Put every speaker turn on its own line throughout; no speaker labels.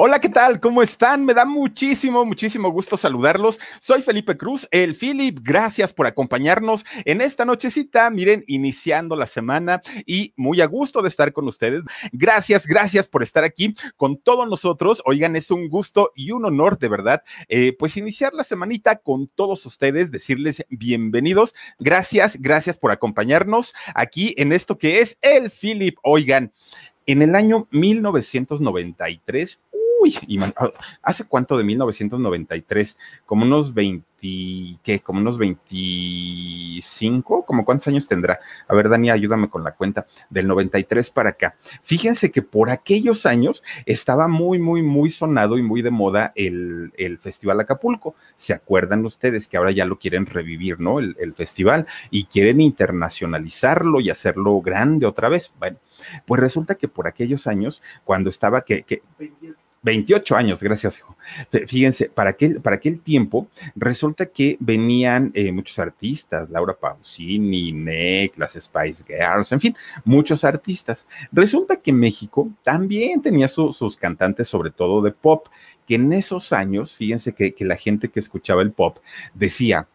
Hola, ¿qué tal? ¿Cómo están? Me da muchísimo, muchísimo gusto saludarlos. Soy Felipe Cruz, el Philip. Gracias por acompañarnos en esta nochecita. Miren, iniciando la semana y muy a gusto de estar con ustedes. Gracias, gracias por estar aquí con todos nosotros. Oigan, es un gusto y un honor de verdad, eh, pues iniciar la semanita con todos ustedes, decirles bienvenidos. Gracias, gracias por acompañarnos aquí en esto que es el Philip. Oigan, en el año 1993 uy, ah, ¿hace cuánto de 1993? Como unos 20, ¿qué? Como unos 25, como cuántos años tendrá. A ver, Dani, ayúdame con la cuenta, del 93 para acá. Fíjense que por aquellos años estaba muy, muy, muy sonado y muy de moda el, Festival Acapulco. ¿Se acuerdan ustedes que ahora ya lo quieren revivir, ¿no? El, el festival y quieren internacionalizarlo y hacerlo grande otra vez. Bueno, pues resulta que por aquellos años, cuando estaba que 28 años, gracias, hijo. Fíjense, para aquel, para tiempo resulta que venían eh, muchos artistas, Laura Pausini, Nick, las Spice Girls, en fin, muchos artistas. Resulta que México también tenía sus cantantes, sobre todo de pop, que en esos años, fíjense que, que la gente que escuchaba el pop decía,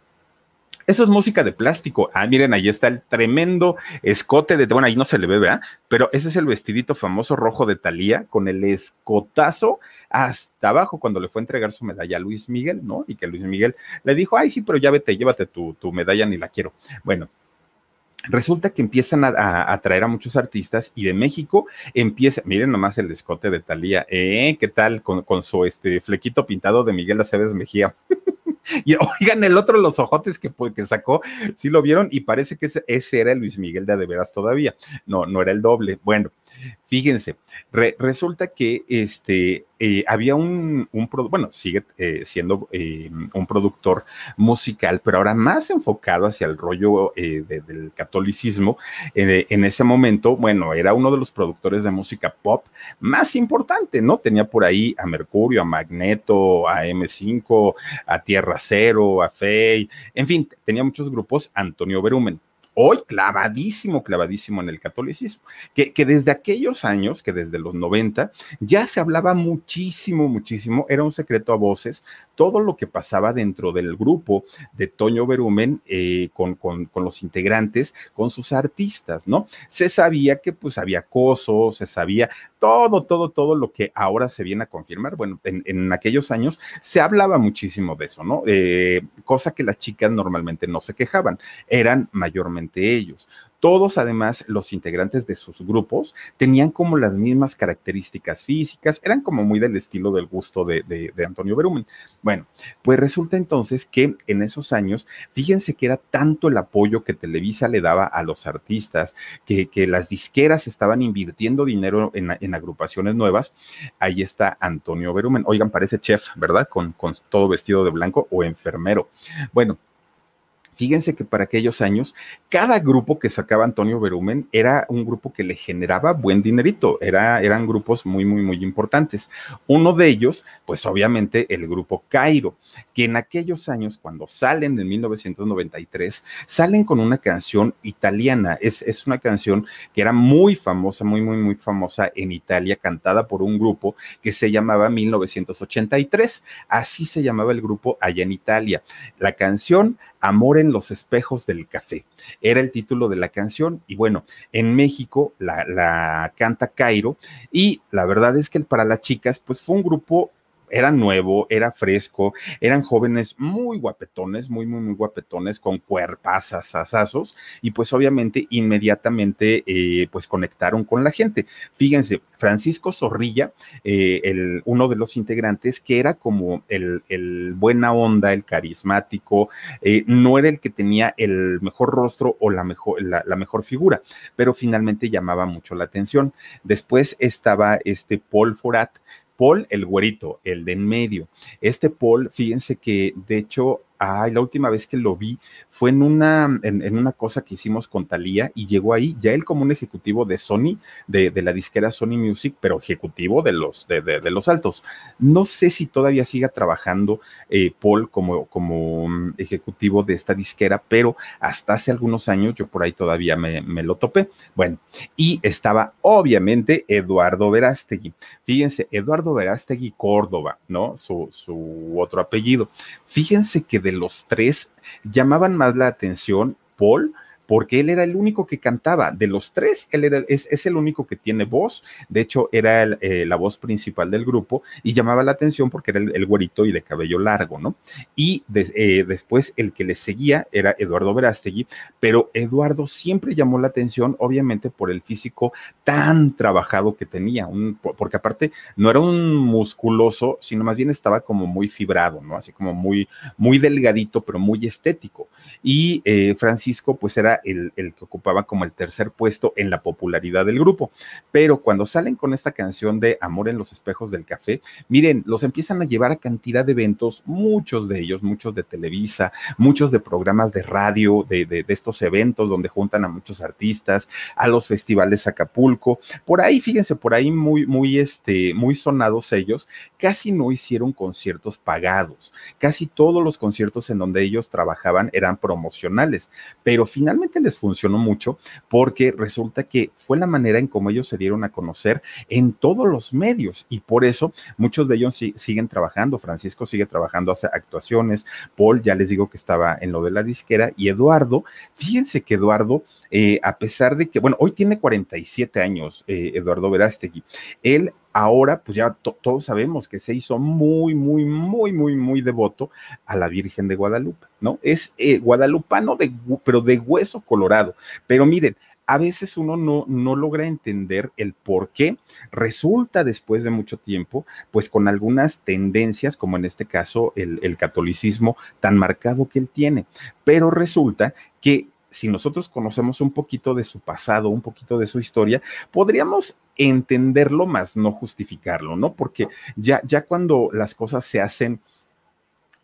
eso es música de plástico. Ah, miren, ahí está el tremendo escote de, bueno, ahí no se le ve, ¿verdad? Pero ese es el vestidito famoso rojo de Talía con el escotazo hasta abajo cuando le fue a entregar su medalla a Luis Miguel, ¿no? Y que Luis Miguel le dijo, ay, sí, pero ya vete, llévate tu, tu medalla, ni la quiero. Bueno, resulta que empiezan a, a, traer a muchos artistas y de México empieza, miren nomás el escote de Talía, ¿eh? ¿Qué tal con, con su este flequito pintado de Miguel Aceves Mejía? Y oigan, el otro, los ojotes que, que sacó, sí lo vieron y parece que ese, ese era el Luis Miguel de, de veras todavía. No, no era el doble. Bueno, Fíjense, resulta que este, eh, había un, un bueno, sigue eh, siendo eh, un productor musical, pero ahora más enfocado hacia el rollo del catolicismo. en ese momento, bueno, era uno de los productores de música pop más importante, ¿no? Tenía por ahí a Mercurio, a Magneto, a M5, a Tierra Cero, a Fey, en fin, tenía muchos grupos, Antonio Berumen hoy clavadísimo, clavadísimo en el catolicismo, que, que, desde aquellos años, que desde los 90, ya se hablaba muchísimo, muchísimo, era un secreto a voces, todo lo que pasaba dentro del grupo de Toño Berumen eh, con, con, los integrantes, con sus artistas, ¿no? Se sabía que pues había acoso, se sabía todo, todo, todo lo que ahora se viene a confirmar. Bueno, en, en aquellos años se hablaba muchísimo de eso, ¿no? Eh, cosa que las chicas normalmente no se quejaban, eran mayormente ellos. Todos, además, los integrantes de sus grupos tenían como las mismas características físicas, eran como muy del estilo del gusto de, Antonio Berumen. Bueno, pues resulta entonces que en esos años, fíjense que era tanto el apoyo que Televisa le daba a los artistas, que, las disqueras estaban invirtiendo dinero en, agrupaciones nuevas. Ahí está Antonio Berumen. Oigan, parece chef, ¿verdad? Con todo vestido de blanco o enfermero. Bueno, Fíjense que para aquellos años, cada grupo que sacaba Antonio Berumen era un grupo que le generaba buen dinerito, era, eran grupos muy, muy, muy importantes. Uno de ellos, pues obviamente el grupo Cairo, que en aquellos años, cuando salen en 1993, salen con una canción italiana. Es, es una canción que era muy famosa, muy, muy, muy famosa en Italia, cantada por un grupo que se llamaba 1983. Así se llamaba el grupo allá en Italia. La canción Amore los espejos del café. Era el título de la canción y bueno, en México la, la canta Cairo y la verdad es que para las chicas pues fue un grupo era nuevo, era fresco, eran jóvenes muy guapetones, muy, muy, muy guapetones, con cuerpazas, asazos, y pues obviamente inmediatamente eh, pues conectaron con la gente. Fíjense, Francisco Zorrilla, eh, el, uno de los integrantes, que era como el, el buena onda, el carismático, eh, no era el que tenía el mejor rostro o la mejor, la, la mejor figura, pero finalmente llamaba mucho la atención. Después estaba este Paul Forat, Paul, el güerito, el de en medio. Este Paul, fíjense que de hecho Ay, la última vez que lo vi fue en una, en, una cosa que hicimos con Talía y llegó ahí, ya él como un ejecutivo de Sony, de, la disquera Sony Music, pero ejecutivo de los, de, de, los altos. No sé si todavía siga trabajando eh, Paul como, como mm, ejecutivo de esta disquera, pero hasta hace algunos años yo por ahí todavía me, lo topé. Bueno, y estaba obviamente Eduardo Verástegui. Fíjense, Eduardo Verástegui Córdoba, ¿no? Su, su otro apellido. Fíjense que de los tres llamaban más la atención Paul porque él era el único que cantaba. De los tres, él era, es, el único que tiene voz. De hecho, era eh, la voz principal del grupo y llamaba la atención porque era el, güerito y de cabello largo, ¿no? Y eh, después el que le seguía era Eduardo Verástegui, pero Eduardo siempre llamó la atención, obviamente, por el físico tan trabajado que tenía, porque aparte no era un musculoso, sino más bien estaba como muy fibrado, ¿no? Así como muy, muy delgadito, pero muy estético. Y eh, Francisco, pues era el, que ocupaba como el tercer puesto en la popularidad del grupo. Pero cuando salen con esta canción de Amor en los espejos del café, miren, los empiezan a llevar a cantidad de eventos, muchos de ellos, muchos de Televisa, muchos de programas de radio, de, estos eventos donde juntan a muchos artistas, a los festivales Acapulco. Por ahí, fíjense, por ahí muy, muy, este, muy sonados ellos, casi no hicieron conciertos pagados. Casi todos los conciertos en donde ellos trabajaban eran promocionales, pero finalmente les funcionó mucho porque resulta que fue la manera en cómo ellos se dieron a conocer en todos los medios y por eso muchos de ellos siguen trabajando. Francisco sigue trabajando, hace actuaciones. Paul, ya les digo que estaba en lo de la disquera y Eduardo, fíjense que Eduardo, eh, a pesar de que, bueno, hoy tiene 47 años, eh, Eduardo Verástegui, él ahora, pues ya todos sabemos que se hizo muy, muy, muy, muy, muy devoto a la Virgen de Guadalupe, ¿no? Es eh, guadalupano, de, pero de hueso colorado. Pero miren, a veces uno no, no logra entender el por qué resulta después de mucho tiempo, pues con algunas tendencias, como en este caso el, el catolicismo tan marcado que él tiene. Pero resulta que si nosotros conocemos un poquito de su pasado, un poquito de su historia, podríamos entenderlo más, no justificarlo, ¿no? Porque ya, ya cuando las cosas se hacen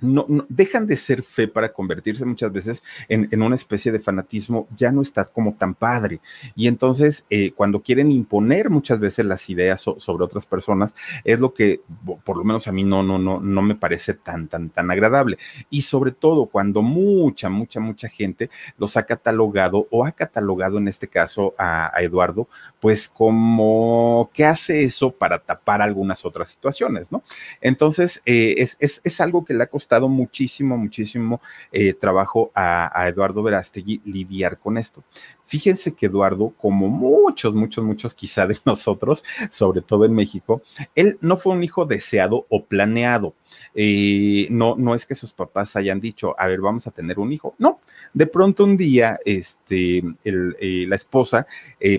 no, dejan de ser fe para convertirse muchas veces en, una especie de fanatismo, ya no está como tan padre. Y entonces, eh, cuando quieren imponer muchas veces las ideas sobre otras personas, es lo que, por lo menos a mí, no, no, no, no me parece tan, tan, tan agradable. Y sobre todo cuando mucha, mucha, mucha gente los ha catalogado o ha catalogado en este caso a, Eduardo, pues como que hace eso para tapar algunas otras situaciones, ¿no? Entonces, eh, es, es, es algo que le ha costado muchísimo, muchísimo eh, trabajo a, Eduardo Verástegui lidiar con esto. Fíjense que Eduardo, como muchos, muchos, muchos quizá de nosotros, sobre todo en México, él no fue un hijo deseado o planeado. Eh, no, no es que sus papás hayan dicho, a ver, vamos a tener un hijo. No, de pronto un día, este, eh, la esposa,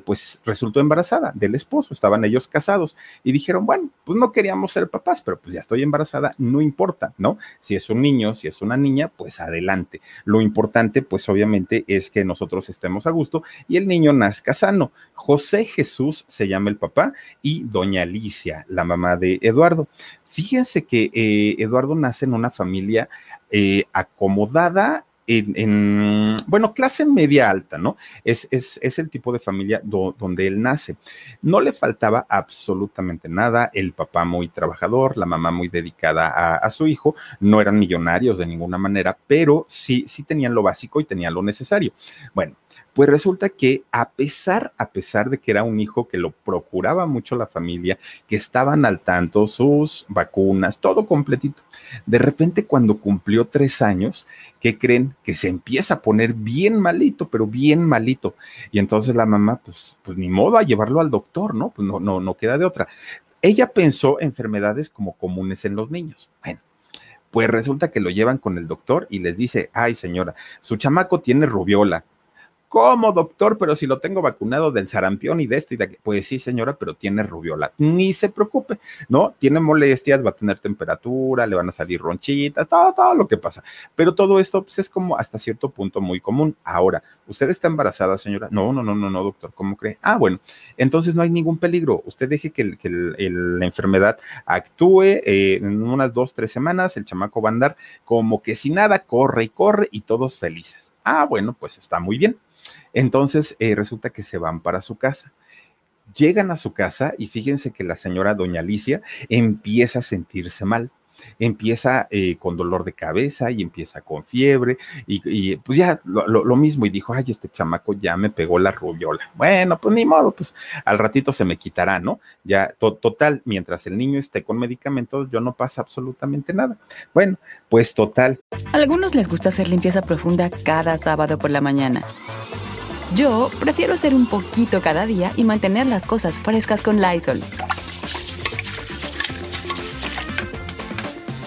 pues resultó embarazada del esposo, estaban ellos casados y dijeron, bueno, pues no queríamos ser papás, pero pues ya estoy embarazada, no importa, ¿no? Si es un niño, si es una niña, pues adelante. Lo importante, pues obviamente, es que nosotros estemos a gusto y el niño nazca sano. José Jesús se llama el papá y doña Alicia, la mamá de Eduardo. Fíjense que eh, Eduardo nace en una familia eh, acomodada en, bueno, clase media alta, ¿no? Es, es, el tipo de familia donde él nace. No le faltaba absolutamente nada, el papá muy trabajador, la mamá muy dedicada a, a, su hijo, no eran millonarios de ninguna manera, pero sí, sí tenían lo básico y tenían lo necesario. Bueno, Pues resulta que a pesar, a pesar de que era un hijo que lo procuraba mucho la familia, que estaban al tanto sus vacunas, todo completito, de repente cuando cumplió tres años, ¿qué creen? Que se empieza a poner bien malito, pero bien malito. Y entonces la mamá, pues, pues ni modo a llevarlo al doctor, ¿no? Pues no, no, no queda de otra. Ella pensó enfermedades como comunes en los niños. Bueno, pues resulta que lo llevan con el doctor y les dice, ay señora, su chamaco tiene rubiola. ¿Cómo, doctor? Pero si lo tengo vacunado del sarampión y de esto y de aquello. Pues sí, señora, pero tiene rubiola. Ni se preocupe, ¿no? Tiene molestias, va a tener temperatura, le van a salir ronchitas, todo, todo lo que pasa. Pero todo esto pues, es como hasta cierto punto muy común. Ahora, ¿usted está embarazada, señora? No, no, no, no, no, doctor. ¿Cómo cree? Ah, bueno, entonces no hay ningún peligro. Usted deje que, la enfermedad actúe eh, en unas dos, tres semanas, el chamaco va a andar como que si nada, corre y corre y todos felices. Ah, bueno, pues está muy bien. Entonces eh, resulta que se van para su casa. Llegan a su casa y fíjense que la señora doña Alicia empieza a sentirse mal empieza eh, con dolor de cabeza y empieza con fiebre y, pues ya lo, mismo y dijo, ay, este chamaco ya me pegó la rubiola. Bueno, pues ni modo, pues al ratito se me quitará, ¿no? Ya, total, mientras el niño esté con medicamentos, yo no pasa absolutamente nada. Bueno, pues total.
A algunos les gusta hacer limpieza profunda cada sábado por la mañana. Yo prefiero hacer un poquito cada día y mantener las cosas frescas con Lysol.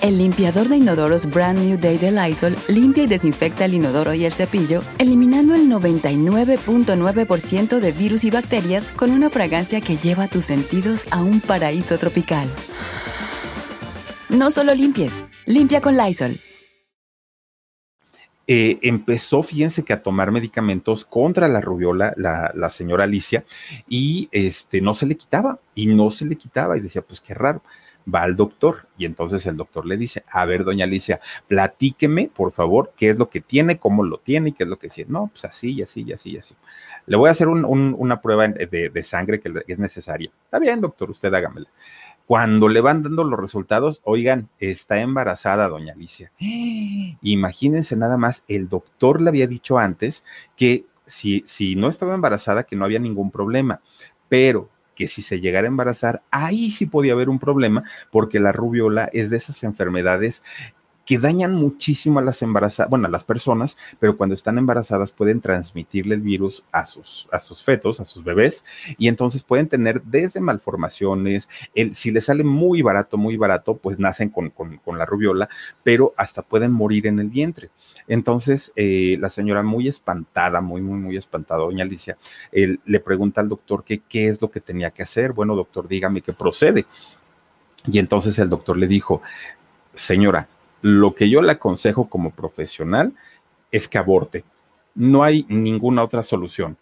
El limpiador de inodoros Brand New Day de Lysol limpia y desinfecta el inodoro y el cepillo, eliminando el 99.9% de virus y bacterias con una fragancia que lleva tus sentidos a un paraíso tropical. No solo limpies, limpia con Lysol.
Eh, empezó, fíjense que a tomar medicamentos contra la rubiola, la, señora Alicia, y este, no se le quitaba, y no se le quitaba, y decía, pues qué raro. Va al doctor y entonces el doctor le dice, a ver, doña Alicia, platíqueme, por favor, qué es lo que tiene, cómo lo tiene y qué es lo que tiene. No, pues así y así y así y así. Le voy a hacer una prueba de, de sangre que es necesaria. Está bien, doctor, usted hágamela. Cuando le van dando los resultados, oigan, está embarazada doña Alicia. Imagínense nada más, el doctor le había dicho antes que si, si no estaba embarazada, que no había ningún problema, pero que si se llegara a embarazar, ahí sí podía haber un problema, porque la rubiola es de esas enfermedades que dañan muchísimo a las embarazadas, bueno, a las personas, pero cuando están embarazadas pueden transmitirle el virus a sus, a sus fetos, a sus bebés, y entonces pueden tener desde malformaciones, el, si les sale muy barato, muy barato, pues nacen con, con, la rubiola, pero hasta pueden morir en el vientre. Entonces, eh, la señora muy espantada, muy, muy, muy espantada, doña Alicia, le pregunta al doctor que qué es lo que tenía que hacer. Bueno, doctor, dígame qué procede. Y entonces el doctor le dijo, señora, lo que yo le aconsejo como profesional es que aborte. No hay ninguna otra solución.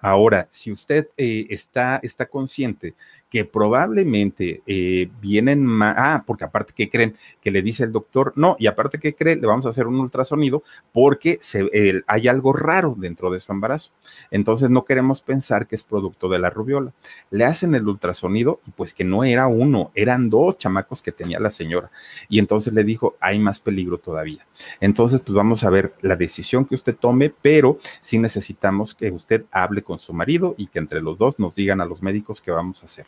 Ahora, si usted eh, está, está consciente que probablemente eh, vienen más, ah, porque aparte que creen que le dice el doctor, no, y aparte que cree, le vamos a hacer un ultrasonido porque se, hay algo raro dentro de su embarazo. Entonces no queremos pensar que es producto de la rubiola. Le hacen el ultrasonido y pues que no era uno, eran dos chamacos que tenía la señora. Y entonces le dijo, hay más peligro todavía. Entonces, pues vamos a ver la decisión que usted tome, pero sí necesitamos que usted hable con su marido y que entre los dos nos digan a los médicos qué vamos a hacer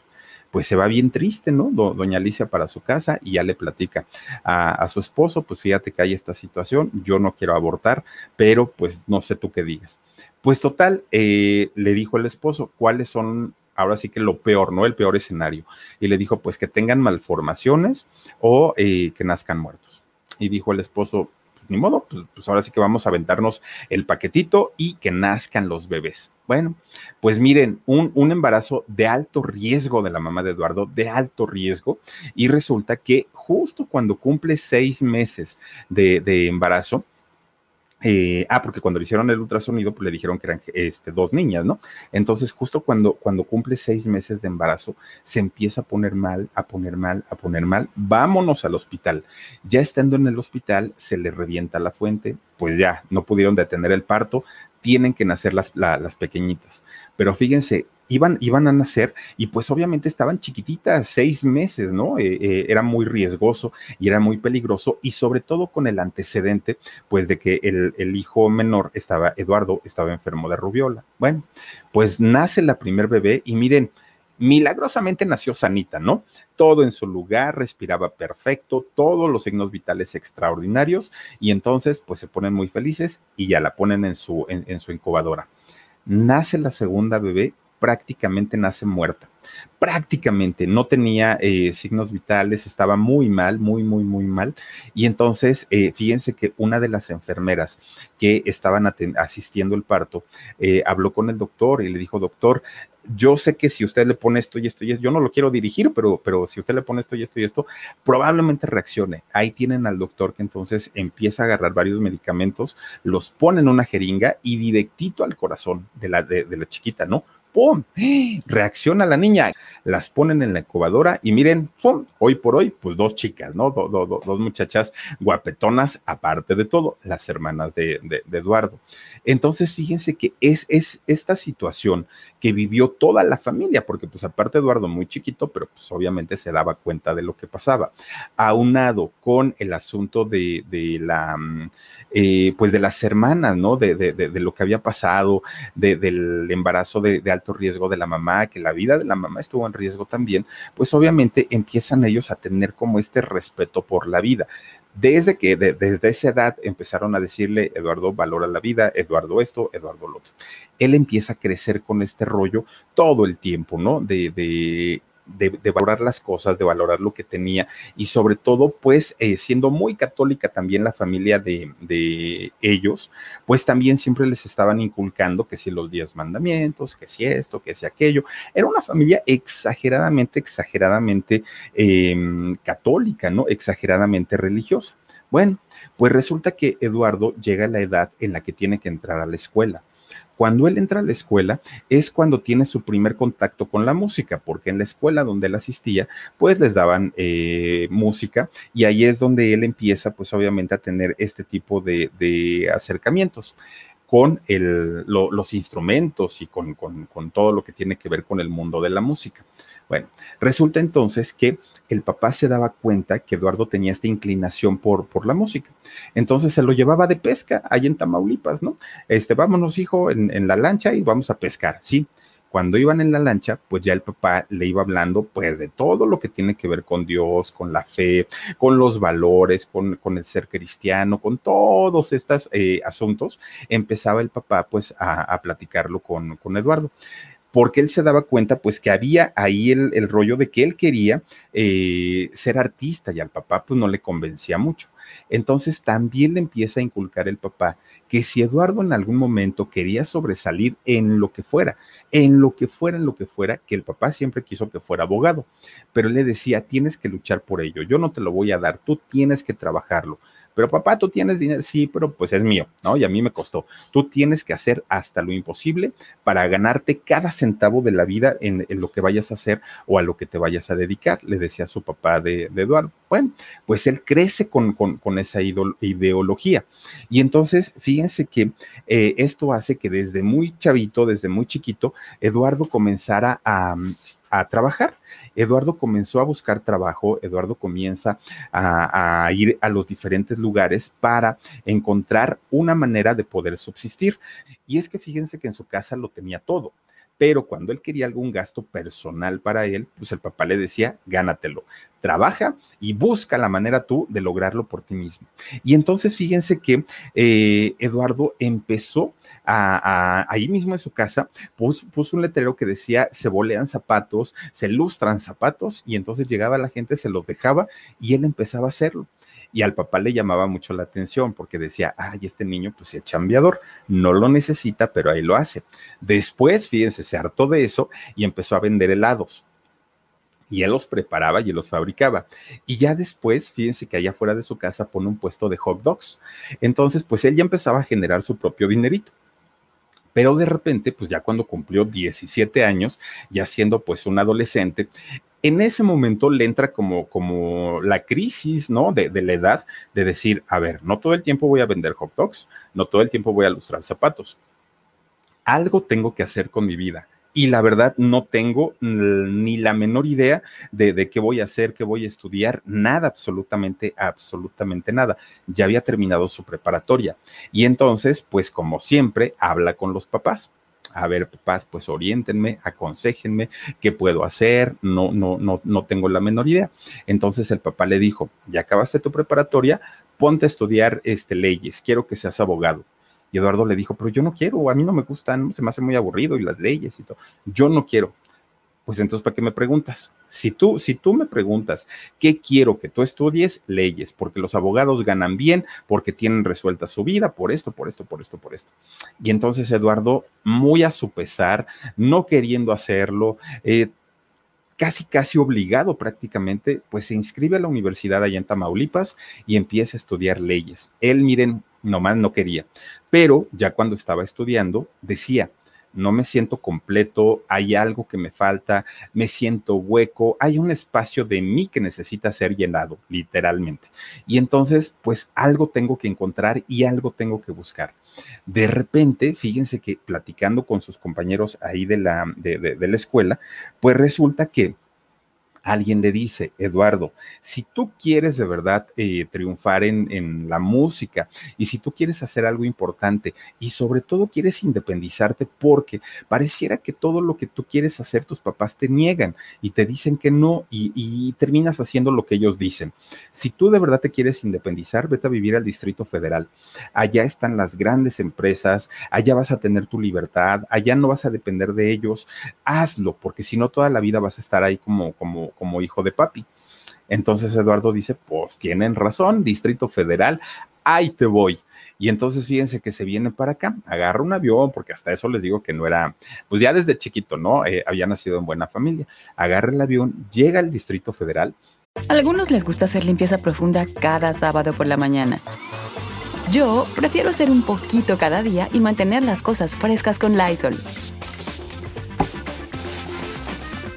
pues se va bien triste, ¿no? doña Alicia para su casa y ya le platica a, su esposo, pues fíjate que hay esta situación, yo no quiero abortar, pero pues no sé tú qué digas. Pues total, eh, le dijo el esposo, ¿cuáles son ahora sí que lo peor, ¿no? El peor escenario. Y le dijo, pues que tengan malformaciones o eh, que nazcan muertos. Y dijo el esposo, ni modo, pues, pues, ahora sí que vamos a aventarnos el paquetito y que nazcan los bebés. Bueno, pues miren, un, embarazo de alto riesgo de la mamá de Eduardo, de alto riesgo, y resulta que justo cuando cumple seis meses de embarazo, eh, ah, porque cuando le hicieron el ultrasonido, pues le dijeron que eran este, dos niñas, ¿no? Entonces, justo cuando, cuando cumple seis meses de embarazo, se empieza a poner mal, a poner mal, a poner mal. Vámonos al hospital. Ya estando en el hospital, se le revienta la fuente, pues ya no pudieron detener el parto, tienen que nacer las, las pequeñitas. Pero fíjense, Iban, iban, a nacer y pues obviamente estaban chiquititas, seis meses, ¿no? Eh, eh, era muy riesgoso y era muy peligroso y sobre todo con el antecedente, pues de que el, el, hijo menor estaba, Eduardo, estaba enfermo de rubiola. Bueno, pues nace la primer bebé y miren, milagrosamente nació sanita, ¿no? Todo en su lugar, respiraba perfecto, todos los signos vitales extraordinarios y entonces pues se ponen muy felices y ya la ponen en su, en, su incubadora. Nace la segunda bebé, prácticamente nace muerta. Prácticamente no tenía eh, signos vitales, estaba muy mal, muy, muy, muy mal. Y entonces, eh, fíjense que una de las enfermeras que estaban asistiendo el parto eh, habló con el doctor y le dijo, doctor, yo sé que si usted le pone esto y esto y esto, yo no lo quiero dirigir, pero, pero si usted le pone esto y esto y esto, probablemente reaccione. Ahí tienen al doctor que entonces empieza a agarrar varios medicamentos, los pone en una jeringa y directito al corazón de la, de, de la chiquita, ¿no? ¡Pum! Reacciona la niña, las ponen en la incubadora y miren, ¡pum! Hoy por hoy, pues dos chicas, ¿no? dos muchachas guapetonas, aparte de todo, las hermanas de, Eduardo. Entonces, fíjense que es, es esta situación que vivió toda la familia, porque pues aparte Eduardo muy chiquito, pero pues obviamente se daba cuenta de lo que pasaba, aunado con el asunto de, la, eh, pues de las hermanas, ¿no? De, de, lo que había pasado, del embarazo de, de riesgo de la mamá, que la vida de la mamá estuvo en riesgo también, pues obviamente empiezan ellos a tener como este respeto por la vida. Desde que desde esa edad empezaron a decirle, Eduardo valora la vida, Eduardo esto, Eduardo lo otro. Él empieza a crecer con este rollo todo el tiempo, ¿no? De, de de, valorar las cosas, de valorar lo que tenía y sobre todo, pues eh, siendo muy católica también la familia de, de, ellos, pues también siempre les estaban inculcando que si los diez mandamientos, que si esto, que si aquello. Era una familia exageradamente, exageradamente em, católica, ¿no? Exageradamente religiosa. Bueno, pues resulta que Eduardo llega a la edad en la que tiene que entrar a la escuela. Cuando él entra a la escuela es cuando tiene su primer contacto con la música, porque en la escuela donde él asistía, pues les daban eh, música y ahí es donde él empieza, pues obviamente, a tener este tipo de, acercamientos con los instrumentos y con, con, todo lo que tiene que ver con el mundo de la música. Bueno, resulta entonces que el papá se daba cuenta que Eduardo tenía esta inclinación por, por la música. Entonces se lo llevaba de pesca ahí en Tamaulipas, ¿no? Este, vámonos, hijo, en, en la lancha y vamos a pescar, ¿sí? Cuando iban en la lancha, pues ya el papá le iba hablando pues de todo lo que tiene que ver con Dios, con la fe, con los valores, con, con el ser cristiano, con todos estos eh, asuntos, empezaba el papá pues a, a platicarlo con, con Eduardo porque él se daba cuenta pues que había ahí el, rollo de que él quería eh, ser artista y al papá pues no le convencía mucho. Entonces también le empieza a inculcar el papá que si Eduardo en algún momento quería sobresalir en lo que fuera, en lo que fuera, en lo que fuera, que el papá siempre quiso que fuera abogado, pero él le decía, tienes que luchar por ello, yo no te lo voy a dar, tú tienes que trabajarlo pero papá, tú tienes dinero, sí, pero pues es mío, ¿no? Y a mí me costó. Tú tienes que hacer hasta lo imposible para ganarte cada centavo de la vida en, lo que vayas a hacer o a lo que te vayas a dedicar, le decía su papá de, Eduardo. Bueno, pues él crece con, con, esa ideología. Y entonces, fíjense que eh, esto hace que desde muy chavito, desde muy chiquito, Eduardo comenzara a a trabajar. Eduardo comenzó a buscar trabajo, Eduardo comienza a, ir a los diferentes lugares para encontrar una manera de poder subsistir. Y es que fíjense que en su casa lo tenía todo pero cuando él quería algún gasto personal para él, pues el papá le decía, gánatelo, trabaja y busca la manera tú de lograrlo por ti mismo. Y entonces fíjense que eh, Eduardo empezó a, ahí mismo en su casa, puso, puso, un letrero que decía, se bolean zapatos, se lustran zapatos, y entonces llegaba la gente, se los dejaba y él empezaba a hacerlo y al papá le llamaba mucho la atención porque decía, ay, este niño pues es chambeador, no lo necesita, pero ahí lo hace. Después, fíjense, se hartó de eso y empezó a vender helados y él los preparaba y los fabricaba. Y ya después, fíjense que allá fuera de su casa pone un puesto de hot dogs. Entonces, pues él ya empezaba a generar su propio dinerito. Pero de repente, pues ya cuando cumplió 17 años, ya siendo pues un adolescente, en ese momento le entra como, como la crisis, ¿no? De, de, la edad, de decir, a ver, no todo el tiempo voy a vender hot dogs, no todo el tiempo voy a lustrar zapatos. Algo tengo que hacer con mi vida. y la verdad no tengo ni la menor idea de, de, qué voy a hacer, qué voy a estudiar, nada, absolutamente, absolutamente nada. Ya había terminado su preparatoria. Y entonces, pues como siempre, habla con los papás. A ver, papás, pues oriéntenme, aconsejenme, qué puedo hacer, no, no, no, no tengo la menor idea. Entonces el papá le dijo, ya acabaste tu preparatoria, ponte a estudiar este, leyes, quiero que seas abogado. Y Eduardo le dijo, pero yo no quiero, a mí no me gustan, se me hace muy aburrido y las leyes y todo. Yo no quiero. Pues entonces, ¿para qué me preguntas? Si tú, si tú me preguntas qué quiero que tú estudies, leyes, porque los abogados ganan bien, porque tienen resuelta su vida, por esto, por esto, por esto, por esto. Y entonces Eduardo, muy a su pesar, no queriendo hacerlo, eh, casi, casi obligado prácticamente, pues se inscribe a la universidad allá en Tamaulipas y empieza a estudiar leyes. Él, miren, nomás no quería, pero ya cuando estaba estudiando, decía, no me siento completo, hay algo que me falta, me siento hueco, hay un espacio de mí que necesita ser llenado, literalmente. Y entonces, pues algo tengo que encontrar y algo tengo que buscar. De repente, fíjense que platicando con sus compañeros ahí de la, de, de la escuela, pues resulta que alguien le dice, Eduardo, si tú quieres de verdad eh, triunfar en, en, la música y si tú quieres hacer algo importante y sobre todo quieres independizarte porque pareciera que todo lo que tú quieres hacer tus papás te niegan y te dicen que no y, y terminas haciendo lo que ellos dicen. Si tú de verdad te quieres independizar, vete a vivir al Distrito Federal. Allá están las grandes empresas, allá vas a tener tu libertad, allá no vas a depender de ellos. Hazlo, porque si no toda la vida vas a estar ahí como, como como hijo de papi. Entonces Eduardo dice, pues tienen razón, Distrito Federal, ahí te voy. Y entonces fíjense que se viene para acá, agarra un avión, porque hasta eso les digo que no era, pues ya desde chiquito, ¿no? Eh, había nacido en buena familia. Agarra el avión, llega al Distrito Federal.
A algunos les gusta hacer limpieza profunda cada sábado por la mañana. Yo prefiero hacer un poquito cada día y mantener las cosas frescas con Lysol.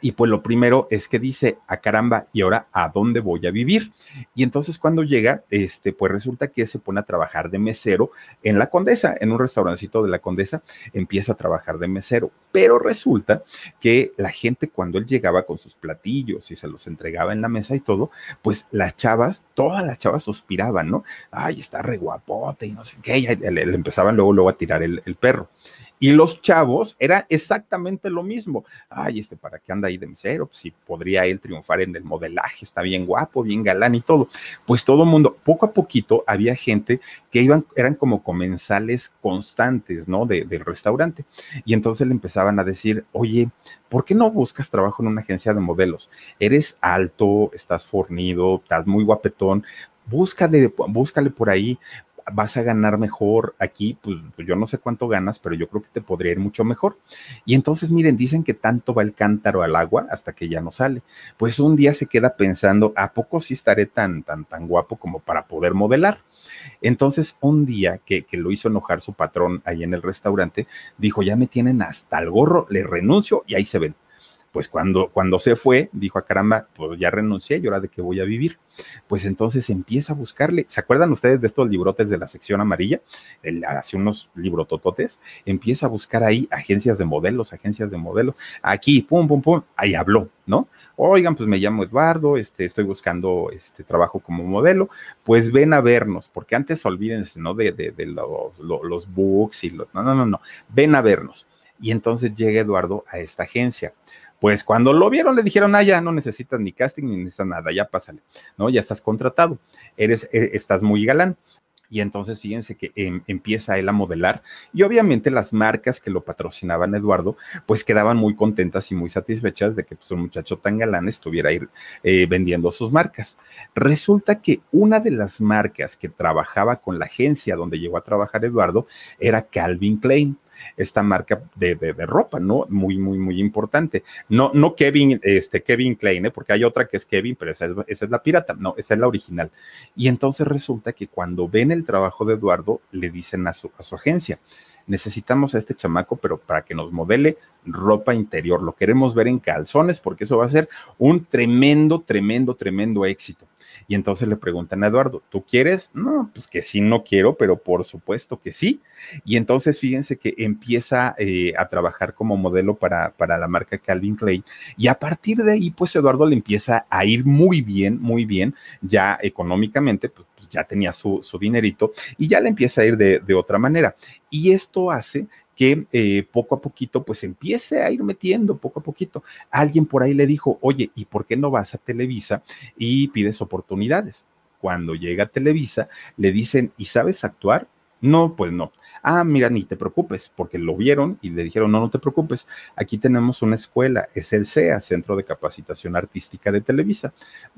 Y pues lo primero es que dice, a ah, caramba, ¿y ahora a dónde voy a vivir? Y entonces cuando llega, este, pues resulta que se pone a trabajar de mesero en la Condesa, en un restaurancito de la Condesa, empieza a trabajar de mesero. Pero resulta que la gente cuando él llegaba con sus platillos y se los entregaba en la mesa y todo, pues las chavas, todas las chavas suspiraban, ¿no? Ay, está re guapote y no sé qué, y le, empezaban luego, luego a tirar el perro. Y los chavos era exactamente lo mismo. Ay, este, ¿para qué anda ahí de mesero? Pues si podría él triunfar en el modelaje, está bien guapo, bien galán y todo. Pues todo el mundo, poco a poquito había gente que iban, eran como comensales constantes, ¿no? De, del restaurante. Y entonces le empezaban a decir, oye, ¿por qué no buscas trabajo en una agencia de modelos? Eres alto, estás fornido, estás muy guapetón, búscale, búscale por ahí, vas a ganar mejor aquí, pues, pues, yo no sé cuánto ganas, pero yo creo que te podría ir mucho mejor. Y entonces, miren, dicen que tanto va el cántaro al agua hasta que ya no sale. Pues un día se queda pensando, ¿a poco sí estaré tan, tan, tan guapo como para poder modelar? Entonces, un día que, que, lo hizo enojar su patrón ahí en el restaurante, dijo, ya me tienen hasta el gorro, le renuncio y ahí se ven pues cuando, cuando se fue, dijo a ah, caramba, pues ya renuncié y ahora de qué voy a vivir. Pues entonces empieza a buscarle. ¿Se acuerdan ustedes de estos librotes de la sección amarilla? hace unos librotototes. Empieza a buscar ahí agencias de modelos, agencias de modelos. Aquí, pum, pum, pum, ahí habló, ¿no? Oigan, pues me llamo Eduardo, este, estoy buscando este trabajo como modelo. Pues ven a vernos, porque antes olvídense, ¿no? De, de, los, los books y los. No, no, no, no. Ven a vernos. Y entonces llega Eduardo a esta agencia pues cuando lo vieron le dijeron, ah, ya no necesitas ni casting ni necesitas nada, ya pásale, ¿no? Ya estás contratado, eres, e, estás muy galán. Y entonces fíjense que em, empieza él a modelar y obviamente las marcas que lo patrocinaban Eduardo pues quedaban muy contentas y muy satisfechas de que pues, un muchacho tan galán estuviera ahí eh, vendiendo sus marcas. Resulta que una de las marcas que trabajaba con la agencia donde llegó a trabajar Eduardo era Calvin Klein. Esta marca de, de, ropa, ¿no? Muy, muy, muy importante. No, no Kevin, este, Kevin Klein, ¿eh? porque hay otra que es Kevin, pero esa es, esa es la pirata, no, esa es la original. Y entonces resulta que cuando ven el trabajo de Eduardo, le dicen a su, a su agencia, necesitamos a este chamaco, pero para que nos modele ropa interior. Lo queremos ver en calzones porque eso va a ser un tremendo, tremendo, tremendo éxito. Y entonces le preguntan a Eduardo, ¿tú quieres? No, pues que sí, no quiero, pero por supuesto que sí. Y entonces fíjense que empieza eh, a trabajar como modelo para, para la marca Calvin Klein. Y a partir de ahí, pues Eduardo le empieza a ir muy bien, muy bien, ya económicamente, pues ya tenía su, su, dinerito y ya le empieza a ir de, de otra manera. Y esto hace que eh, poco a poquito pues empiece a ir metiendo, poco a poquito. Alguien por ahí le dijo, oye, ¿y por qué no vas a Televisa y pides oportunidades? Cuando llega a Televisa, le dicen, ¿y sabes actuar? No, pues no. Ah, mira, ni te preocupes, porque lo vieron y le dijeron, no, no te preocupes, aquí tenemos una escuela, es el CEA, Centro de Capacitación Artística de Televisa.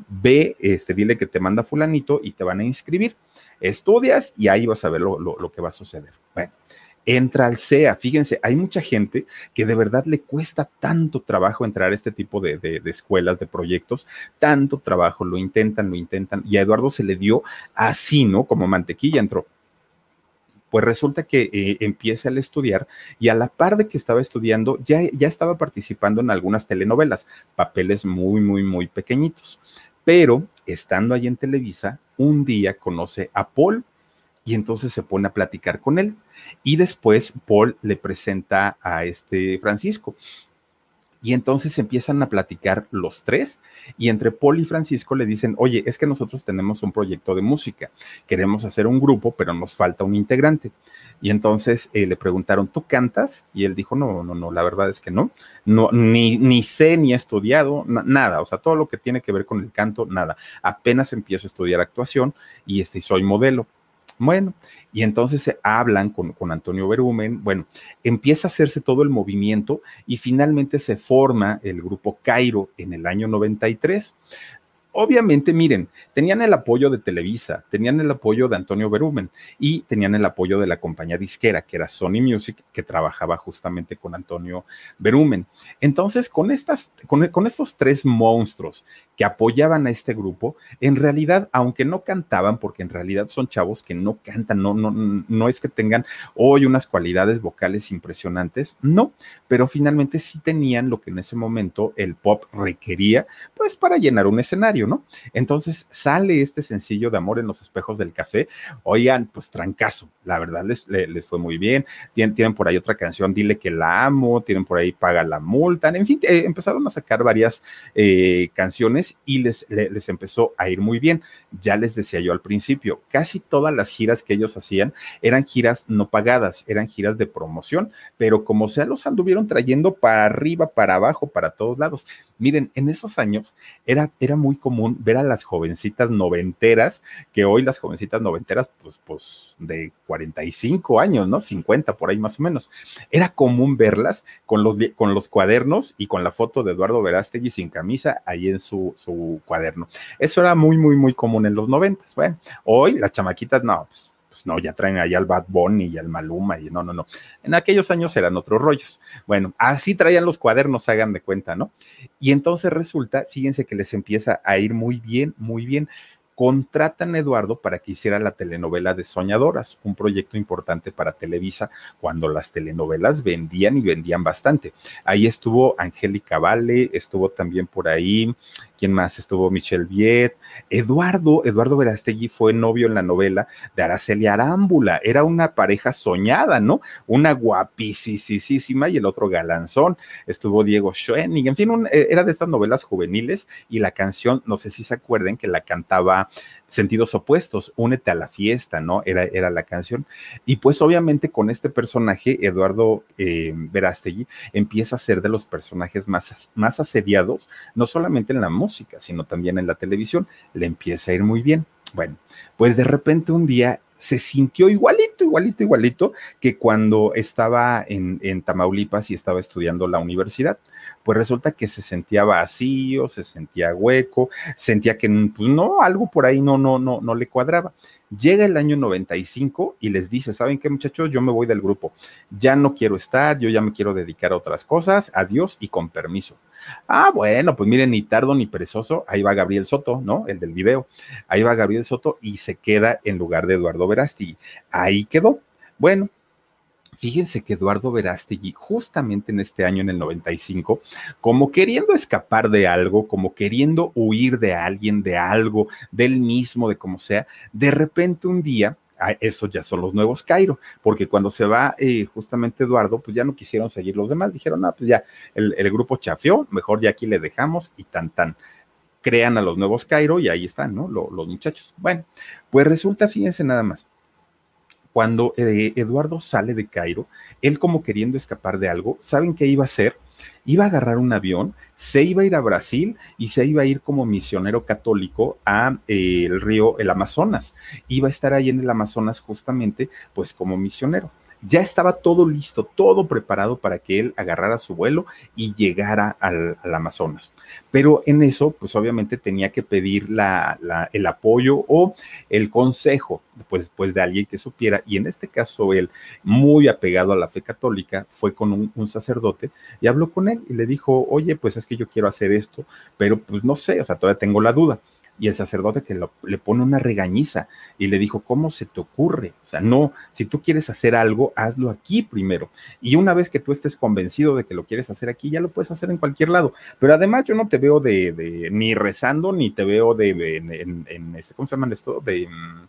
Ve, este, dile que te manda fulanito y te van a inscribir. Estudias y ahí vas a ver lo, lo que va a suceder. Bueno, entra al CEA. Fíjense, hay mucha gente que de verdad le cuesta tanto trabajo entrar a este tipo de, de, de, escuelas, de proyectos, tanto trabajo, lo intentan, lo intentan, y a Eduardo se le dio así, ¿no? Como mantequilla entró. Pues resulta que eh, empieza al estudiar y a la par de que estaba estudiando, ya, ya estaba participando en algunas telenovelas, papeles muy, muy, muy pequeñitos. Pero estando ahí en Televisa, un día conoce a Paul y entonces se pone a platicar con él. Y después Paul le presenta a este Francisco. Y entonces empiezan a platicar los tres y entre Paul y Francisco le dicen, oye, es que nosotros tenemos un proyecto de música, queremos hacer un grupo, pero nos falta un integrante. Y entonces eh, le preguntaron, ¿tú cantas? Y él dijo, no, no, no, la verdad es que no, no ni, ni sé, ni he estudiado, nada, o sea, todo lo que tiene que ver con el canto, nada. Apenas empiezo a estudiar actuación y este, soy modelo. Bueno, y entonces se hablan con, con, Antonio Berumen, bueno, empieza a hacerse todo el movimiento y finalmente se forma el grupo Cairo en el año 93 obviamente, miren, tenían el apoyo de Televisa, tenían el apoyo de Antonio Berumen y tenían el apoyo de la compañía disquera, que era Sony Music, que trabajaba justamente con Antonio Berumen. Entonces, con, estas, con, con estos tres monstruos que apoyaban a este grupo, en realidad, aunque no cantaban, porque en realidad son chavos que no cantan, no, no, no es que tengan hoy unas cualidades vocales impresionantes, no, pero finalmente sí tenían lo que en ese momento el pop requería, pues para llenar un escenario. ¿No? Entonces sale este sencillo de Amor en los espejos del café. Oigan, pues trancazo, la verdad les, les, fue muy bien. Tienen, tienen, por ahí otra canción, Dile que la amo, tienen por ahí Paga la multa, en fin, eh, empezaron a sacar varias eh, canciones y les, les, empezó a ir muy bien. Ya les decía yo al principio, casi todas las giras que ellos hacían eran giras no pagadas, eran giras de promoción, pero como sea, los anduvieron trayendo para arriba, para abajo, para todos lados. Miren, en esos años era, era muy común ver a las jovencitas noventeras, que hoy las jovencitas noventeras, pues, pues de 45 años, ¿no? 50 por ahí más o menos. Era común verlas con los, con los cuadernos y con la foto de Eduardo Verástegui sin camisa ahí en su, su cuaderno. Eso era muy, muy, muy común en los noventas. Bueno, hoy las chamaquitas, no, pues pues, no, ya traen ahí al Bad Bunny y al Maluma y no, no, no. En aquellos años eran otros rollos. Bueno, así traían los cuadernos, hagan de cuenta, ¿no? Y entonces resulta, fíjense que les empieza a ir muy bien, muy bien contratan a Eduardo para que hiciera la telenovela de Soñadoras, un proyecto importante para Televisa cuando las telenovelas vendían y vendían bastante. Ahí estuvo Angélica Vale, estuvo también por ahí ¿Quién más estuvo? Michelle Viet. Eduardo, Eduardo Verastegui fue novio en la novela de Araceli Arámbula. Era una pareja soñada, ¿no? Una guapísima y el otro galanzón. Estuvo Diego Schoening. En fin, eh, era de estas novelas juveniles y la canción, no sé si se acuerden que la cantaba sentidos opuestos, únete a la fiesta, ¿no? Era, era la canción. Y pues obviamente con este personaje, Eduardo eh, Verástegui empieza a ser de los personajes más, más asediados, no solamente en la música, sino también en la televisión. Le empieza a ir muy bien. Bueno, pues de repente un día se sintió igualito, igualito, igualito que cuando estaba en, en, Tamaulipas y estaba estudiando la universidad. Pues resulta que se sentía vacío, se sentía hueco, sentía que pues no, algo por ahí no, no, no, no le cuadraba. Llega el año 95 y les dice, ¿saben qué muchachos? Yo me voy del grupo, ya no quiero estar, yo ya me quiero dedicar a otras cosas, adiós y con permiso. Ah, bueno, pues miren, ni tardo ni perezoso, ahí va Gabriel Soto, ¿no? El del video. Ahí va Gabriel Soto y se queda en lugar de Eduardo Verástegui. Ahí quedó. Bueno, Fíjense que Eduardo Verástegui, justamente en este año, en el 95, como queriendo escapar de algo, como queriendo huir de alguien, de algo, del mismo, de como sea, de repente un día eso ya son los nuevos Cairo, porque cuando se va eh, justamente Eduardo, pues ya no quisieron seguir los demás, dijeron, ah, pues ya el, grupo chafeó, mejor ya aquí le dejamos y tan tan. Crean a los nuevos Cairo y ahí están, ¿no? los muchachos. Bueno, pues resulta, fíjense nada más, cuando eh, Eduardo sale de Cairo, él como queriendo escapar de algo, ¿saben qué iba a hacer? Iba a agarrar un avión, se iba a ir a Brasil y se iba a ir como misionero católico a eh, el río, el Amazonas. Iba a estar ahí en el Amazonas justamente, pues como misionero ya estaba todo listo, todo preparado para que él agarrara su vuelo y llegara al, Amazonas. Pero en eso, pues obviamente tenía que pedir el apoyo o el consejo pues, pues de alguien que supiera. Y en este caso, él, muy apegado a la fe católica, fue con un, un sacerdote y habló con él y le dijo, oye, pues es que yo quiero hacer esto, pero pues no sé, o sea, todavía tengo la duda y el sacerdote que le pone una regañiza y le dijo, ¿cómo se te ocurre? O sea, no, si tú quieres hacer algo, hazlo aquí primero. Y una vez que tú estés convencido de que lo quieres hacer aquí, ya lo puedes hacer en cualquier lado. Pero además yo no te veo de, ni rezando, ni te veo de, en, este, ¿cómo se llama esto? De, mm,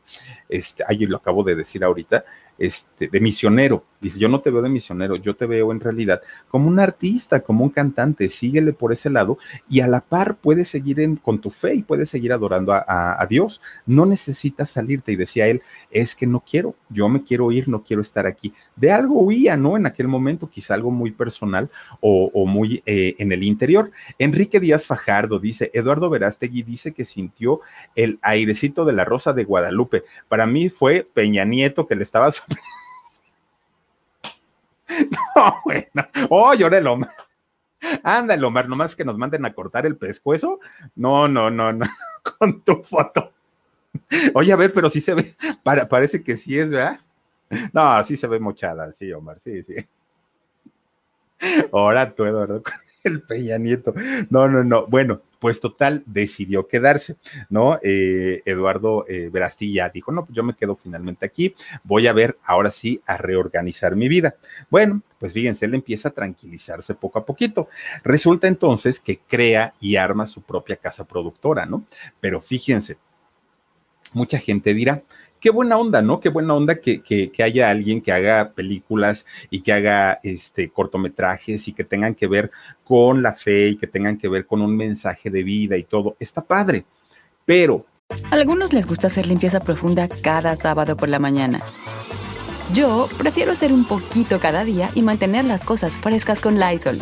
este, ay, lo acabo de decir ahorita, este, de misionero. Dice, yo no te veo de misionero, yo te veo en realidad como un artista, como un cantante, síguele por ese lado y a la par puedes seguir con tu fe y puedes seguir adorando a, Dios. No necesitas salirte. Y decía él, es que no quiero, yo me quiero ir, no quiero estar aquí. De algo huía, ¿no? En aquel momento, quizá algo muy personal o, muy eh, en el interior. Enrique Díaz Fajardo dice, Eduardo Verástegui dice que sintió el airecito de la Rosa de Guadalupe. Para mí fue Peña Nieto que le estaba... no, bueno. Oh, lloré Omar. Ándale, Omar, nomás que nos manden a cortar el pescuezo. No, no, no, no. Con tu foto. Oye, a ver, pero sí se ve. parece que sí es, ¿verdad? No, sí se ve mochada, sí, Omar, sí, sí. Ahora tú, Eduardo, con el Peña Nieto. No, no, no. Bueno, pues total, decidió quedarse, ¿no? Eh, Eduardo eh, Verastilla dijo, no, pues yo me quedo finalmente aquí, voy a ver ahora sí a reorganizar mi vida. Bueno, pues fíjense, él empieza a tranquilizarse poco a poquito. Resulta entonces que crea y arma su propia casa productora, ¿no? Pero fíjense, mucha gente dirá, qué buena onda, ¿no? Qué buena onda que, que, haya alguien que haga películas y que haga este, cortometrajes y que tengan que ver con la fe y que tengan que ver con un mensaje de vida y todo. Está padre, pero...
A algunos les gusta hacer limpieza profunda cada sábado por la mañana. Yo prefiero hacer un poquito cada día y mantener las cosas frescas con Lysol.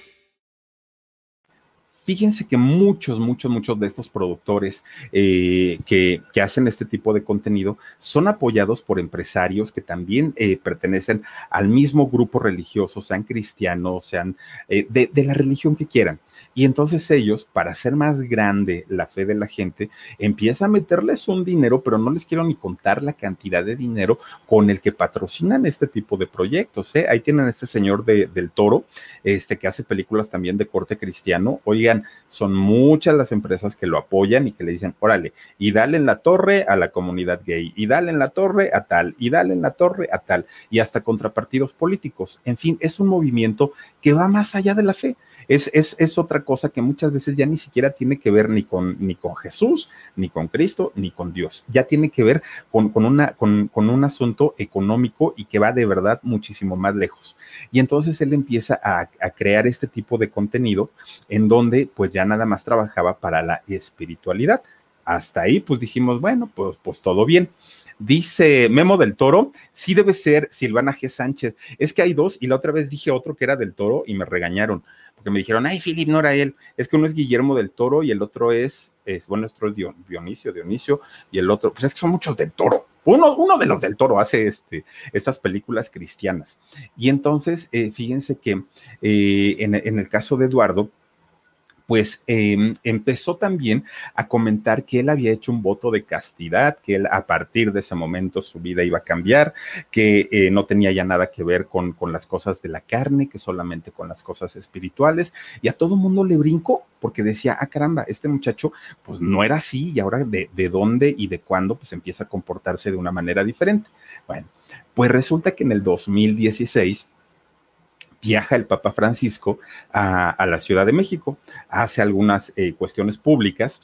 Fíjense que muchos, muchos, muchos de estos productores eh, que, hacen este tipo de contenido son apoyados por empresarios que también eh, pertenecen al mismo grupo religioso, sean cristianos, sean eh, de, de la religión que quieran. Y entonces ellos, para hacer más grande la fe de la gente, empiezan a meterles un dinero, pero no les quiero ni contar la cantidad de dinero con el que patrocinan este tipo de proyectos. ¿eh? Ahí tienen a este señor de, del toro, este que hace películas también de corte cristiano. Oigan, son muchas las empresas que lo apoyan y que le dicen, órale, y dale en la torre a la comunidad gay, y dale en la torre a tal, y dale en la torre a tal, y hasta contrapartidos políticos. En fin, es un movimiento que va más allá de la fe. Es, es, es otra cosa que muchas veces ya ni siquiera tiene que ver ni con, ni con Jesús, ni con Cristo, ni con Dios. Ya tiene que ver con, una, con, un asunto económico y que va de verdad muchísimo más lejos. Y entonces él empieza a, a crear este tipo de contenido en donde pues ya nada más trabajaba para la espiritualidad. Hasta ahí pues dijimos, bueno, pues, pues todo bien. Dice Memo del Toro, sí debe ser Silvana G. Sánchez. Es que hay dos y la otra vez dije otro que era del Toro y me regañaron porque me dijeron, ay, Philip, no era él. Es que uno es Guillermo del Toro y el otro es, es bueno, otro es Dionisio, Dionisio y el otro, pues es que son muchos del Toro. Uno, uno de los del Toro hace este, estas películas cristianas. Y entonces, eh, fíjense que eh, en, en el caso de Eduardo, pues em, empezó también a comentar que él había hecho un voto de castidad, que él a partir de ese momento su vida iba a cambiar, que eh, no tenía ya nada que ver con, con, las cosas de la carne, que solamente con las cosas espirituales, y a todo mundo le brincó, porque decía, ah, caramba, este muchacho pues no era así, y ahora de, de dónde y de cuándo pues empieza a comportarse de una manera diferente. Bueno, pues resulta que en el 2016 viaja el Papa Francisco a, la Ciudad de México, hace algunas eh, cuestiones públicas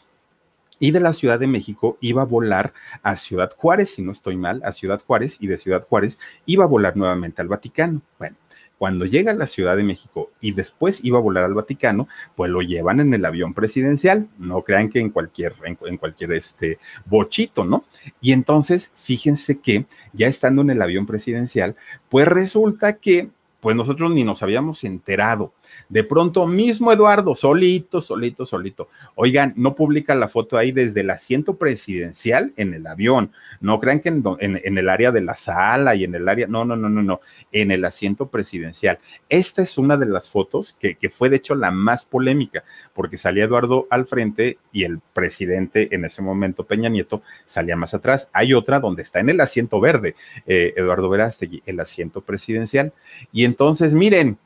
y de la Ciudad de México iba a volar a Ciudad Juárez, si no estoy mal, a Ciudad Juárez y de Ciudad Juárez iba a volar nuevamente al Vaticano. Bueno, cuando llega a la Ciudad de México y después iba a volar al Vaticano, pues lo llevan en el avión presidencial. No crean que en cualquier, en, en, cualquier este bochito, ¿no? Y entonces, fíjense que ya estando en el avión presidencial, pues resulta que pues nosotros ni nos habíamos enterado. De pronto mismo Eduardo, solito, solito, solito. Oigan, no publica la foto ahí desde el asiento presidencial en el avión. No crean que en, el área de la sala y en el área, no, no, no, no, no, en el asiento presidencial. Esta es una de las fotos que, que fue de hecho la más polémica, porque salía Eduardo al frente y el presidente en ese momento, Peña Nieto, salía más atrás. Hay otra donde está en el asiento verde, eh, Eduardo Verástegui, el asiento presidencial. Y entonces, miren,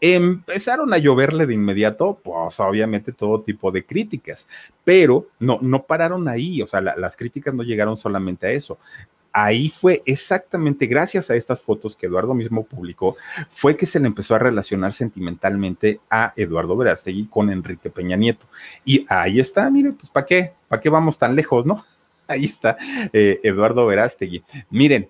empezaron a lloverle de inmediato, pues obviamente todo tipo de críticas, pero no, no pararon ahí, o sea, la, las críticas no llegaron solamente a eso. Ahí fue exactamente gracias a estas fotos que Eduardo mismo publicó, fue que se le empezó a relacionar sentimentalmente a Eduardo Verástegui con Enrique Peña Nieto. Y ahí está, mire, pues ¿para qué? ¿Para qué vamos tan lejos, no? Ahí está eh, Eduardo Verástegui. Miren,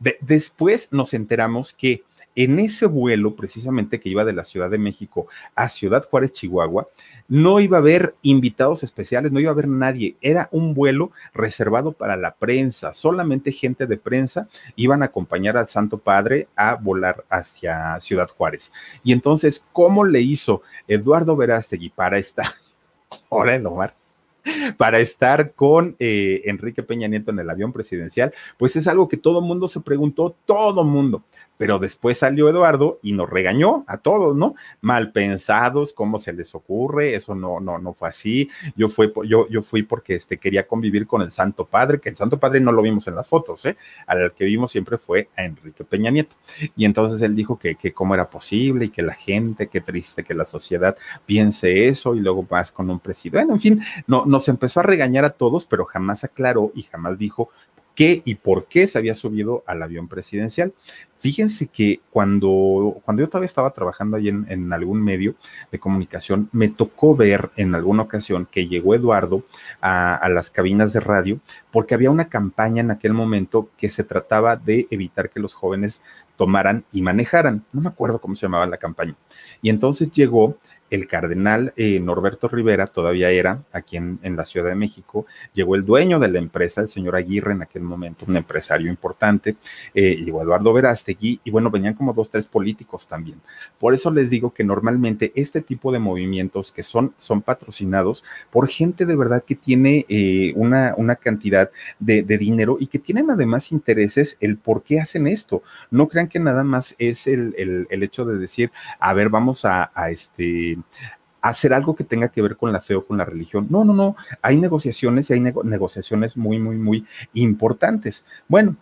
de, después nos enteramos que en ese vuelo precisamente que iba de la Ciudad de México a Ciudad Juárez, Chihuahua, no iba a haber invitados especiales, no iba a haber nadie. Era un vuelo reservado para la prensa. Solamente gente de prensa iban a acompañar al Santo Padre a volar hacia Ciudad Juárez. Y entonces, ¿cómo le hizo Eduardo Verástegui para estar? Hola, Omar para estar con eh, Enrique Peña Nieto en el avión presidencial, pues es algo que todo mundo se preguntó, todo mundo pero después salió Eduardo y nos regañó a todos, ¿no? Mal pensados, ¿cómo se les ocurre? Eso no, no, no fue así. Yo fui, yo, yo fui porque este, quería convivir con el Santo Padre, que el Santo Padre no lo vimos en las fotos, ¿eh? Al que vimos siempre fue a Enrique Peña Nieto. Y entonces él dijo que, que cómo era posible y que la gente, qué triste que la sociedad piense eso y luego vas con un presidente. Bueno, en fin, no, nos empezó a regañar a todos, pero jamás aclaró y jamás dijo qué y por qué se había subido al avión presidencial. Fíjense que cuando, cuando yo todavía estaba trabajando ahí en, algún medio de comunicación, me tocó ver en alguna ocasión que llegó Eduardo a, a, las cabinas de radio porque había una campaña en aquel momento que se trataba de evitar que los jóvenes tomaran y manejaran. No me acuerdo cómo se llamaba la campaña. Y entonces llegó el cardenal eh, Norberto Rivera todavía era aquí en, en, la Ciudad de México, llegó el dueño de la empresa, el señor Aguirre en aquel momento, un empresario importante, eh, llegó Eduardo Verástegui y bueno, venían como dos, tres políticos también. Por eso les digo que normalmente este tipo de movimientos que son, son patrocinados por gente de verdad que tiene eh, una, una cantidad de, dinero y que tienen además intereses el por qué hacen esto. No crean que nada más es el, el, el hecho de decir, a ver, vamos a este hacer algo que tenga que ver con la fe o con la religión. No, no, no. Hay negociaciones y hay nego negociaciones muy, muy, muy importantes. Bueno,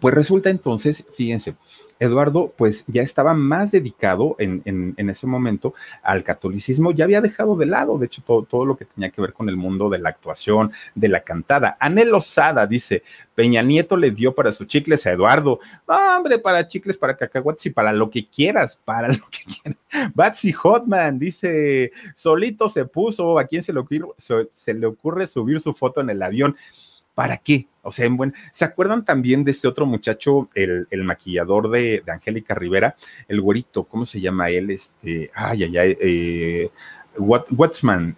pues resulta entonces, fíjense, Eduardo pues ya estaba más dedicado en, en, ese momento al catolicismo, ya había dejado de lado, de hecho, todo, todo, lo que tenía que ver con el mundo de la actuación, de la cantada. Anel Osada dice, Peña Nieto le dio para sus chicles a Eduardo, no, hombre, para chicles, para cacahuates y para lo que quieras, para lo que quieras. Batsy Hotman dice, solito se puso, ¿a quién se le se le ocurre subir su foto en el avión? ¿Para qué? O sea, en buen, ¿se acuerdan también de este otro muchacho, el, el maquillador de, de, Angélica Rivera, el güerito, ¿cómo se llama él? Este, ay, ay, ay, eh,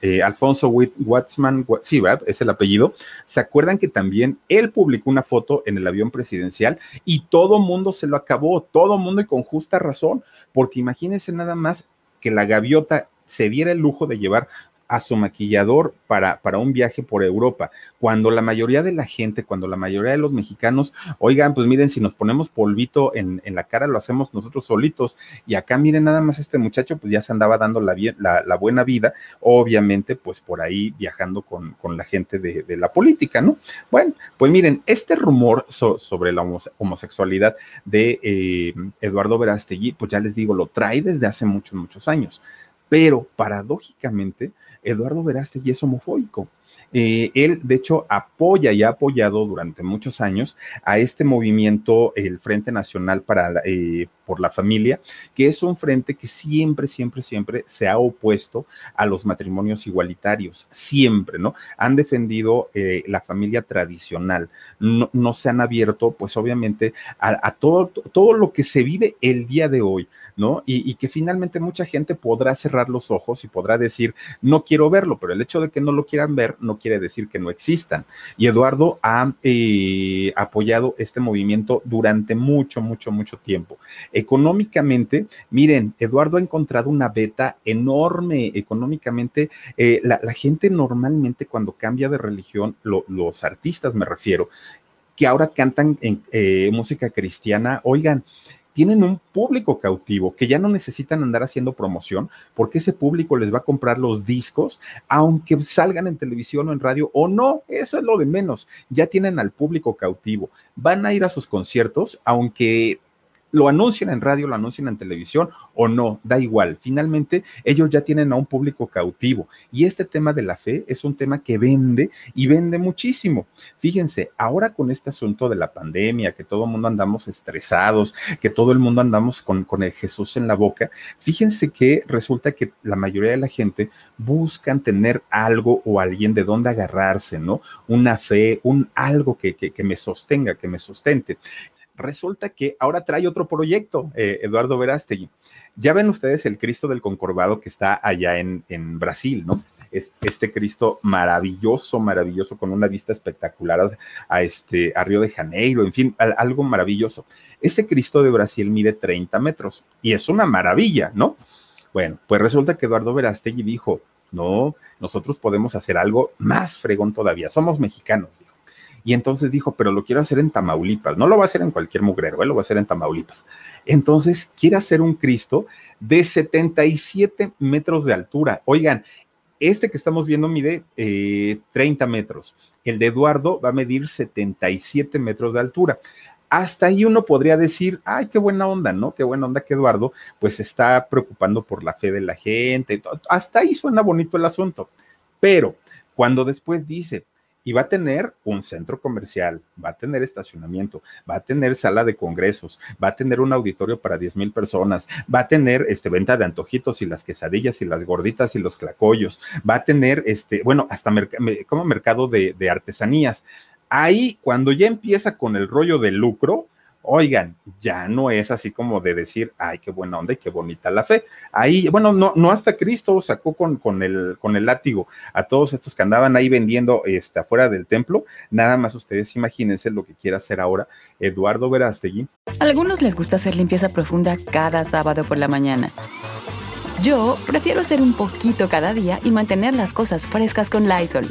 eh, Alfonso Watsman, sí, ¿verdad? Es el apellido. ¿Se acuerdan que también él publicó una foto en el avión presidencial y todo mundo se lo acabó, todo mundo y con justa razón, porque imagínense nada más que la gaviota se diera el lujo de llevar a su maquillador para, para un viaje por Europa, cuando la mayoría de la gente, cuando la mayoría de los mexicanos, oigan, pues miren, si nos ponemos polvito en, en la cara, lo hacemos nosotros solitos, y acá miren nada más este muchacho, pues ya se andaba dando la, la, buena vida, obviamente, pues por ahí viajando con, con la gente de, de, la política, ¿no? Bueno, pues miren, este rumor sobre la homosexualidad de eh, Eduardo Verástegui, pues ya les digo, lo trae desde hace muchos, muchos años. Pero paradójicamente, Eduardo Verástegui es homofóbico. Eh, él, de hecho, apoya y ha apoyado durante muchos años a este movimiento, el Frente Nacional para, eh, por la Familia, que es un frente que siempre, siempre, siempre se ha opuesto a los matrimonios igualitarios, siempre, ¿no? Han defendido eh, la familia tradicional, no, no, se han abierto, pues obviamente, a, todo, todo lo que se vive el día de hoy, ¿no? Y, y, que finalmente mucha gente podrá cerrar los ojos y podrá decir, no quiero verlo, pero el hecho de que no lo quieran ver no quiere decir que no existan. Y Eduardo ha eh, apoyado este movimiento durante mucho, mucho, mucho tiempo. Económicamente, miren, Eduardo ha encontrado una beta enorme económicamente. Eh, la, gente normalmente cuando cambia de religión, los artistas me refiero, que ahora cantan en eh, música cristiana, oigan, tienen un público cautivo que ya no necesitan andar haciendo promoción porque ese público les va a comprar los discos, aunque salgan en televisión o en radio o no, eso es lo de menos. Ya tienen al público cautivo. Van a ir a sus conciertos, aunque lo anuncian en radio, lo anuncian en televisión o no, da igual. Finalmente, ellos ya tienen a un público cautivo y este tema de la fe es un tema que vende y vende muchísimo. Fíjense, ahora con este asunto de la pandemia, que todo el mundo andamos estresados, que todo el mundo andamos con, el Jesús en la boca, fíjense que resulta que la mayoría de la gente buscan tener algo o alguien de donde agarrarse, ¿no? Una fe, un algo que, que, me sostenga, que me sustente resulta que ahora trae otro proyecto, eh, Eduardo Verástegui. Ya ven ustedes el Cristo del Concorvado que está allá en, Brasil, ¿no? Es, este Cristo maravilloso, maravilloso, con una vista espectacular a, este, a Río de Janeiro, en fin, algo maravilloso. Este Cristo de Brasil mide 30 metros y es una maravilla, ¿no? Bueno, pues resulta que Eduardo Verástegui dijo, no, nosotros podemos hacer algo más fregón todavía, somos mexicanos, dijo y entonces dijo, pero lo quiero hacer en Tamaulipas. No lo va a hacer en cualquier mugrero, él lo va a hacer en Tamaulipas. Entonces quiere hacer un Cristo de 77 metros de altura. Oigan, este que estamos viendo mide 30 eh, metros. El de Eduardo va a medir 77 metros de altura. Hasta ahí uno podría decir, ay, qué buena onda, ¿no? Qué buena onda que Eduardo pues está preocupando por la fe de la gente. Hasta ahí suena bonito el asunto. Pero cuando después dice, y va a tener un centro comercial, va a tener estacionamiento, va a tener sala de congresos, va a tener un auditorio para 10 mil personas, va a tener este, venta de antojitos y las quesadillas y las gorditas y los clacollos, va a tener, este, bueno, hasta como mercado de, de artesanías. Ahí, cuando ya empieza con el rollo de lucro, oigan, ya no es así como de decir, ay, qué buena onda y qué bonita la fe. Ahí, bueno, no, no hasta Cristo sacó con, con, el, con el látigo a todos estos que andaban ahí vendiendo este, afuera del templo. Nada más ustedes imagínense lo que quiere hacer ahora Eduardo Verástegui.
Algunos les gusta hacer limpieza profunda cada sábado por la mañana. Yo prefiero hacer un poquito cada día y mantener las cosas frescas con Lysol.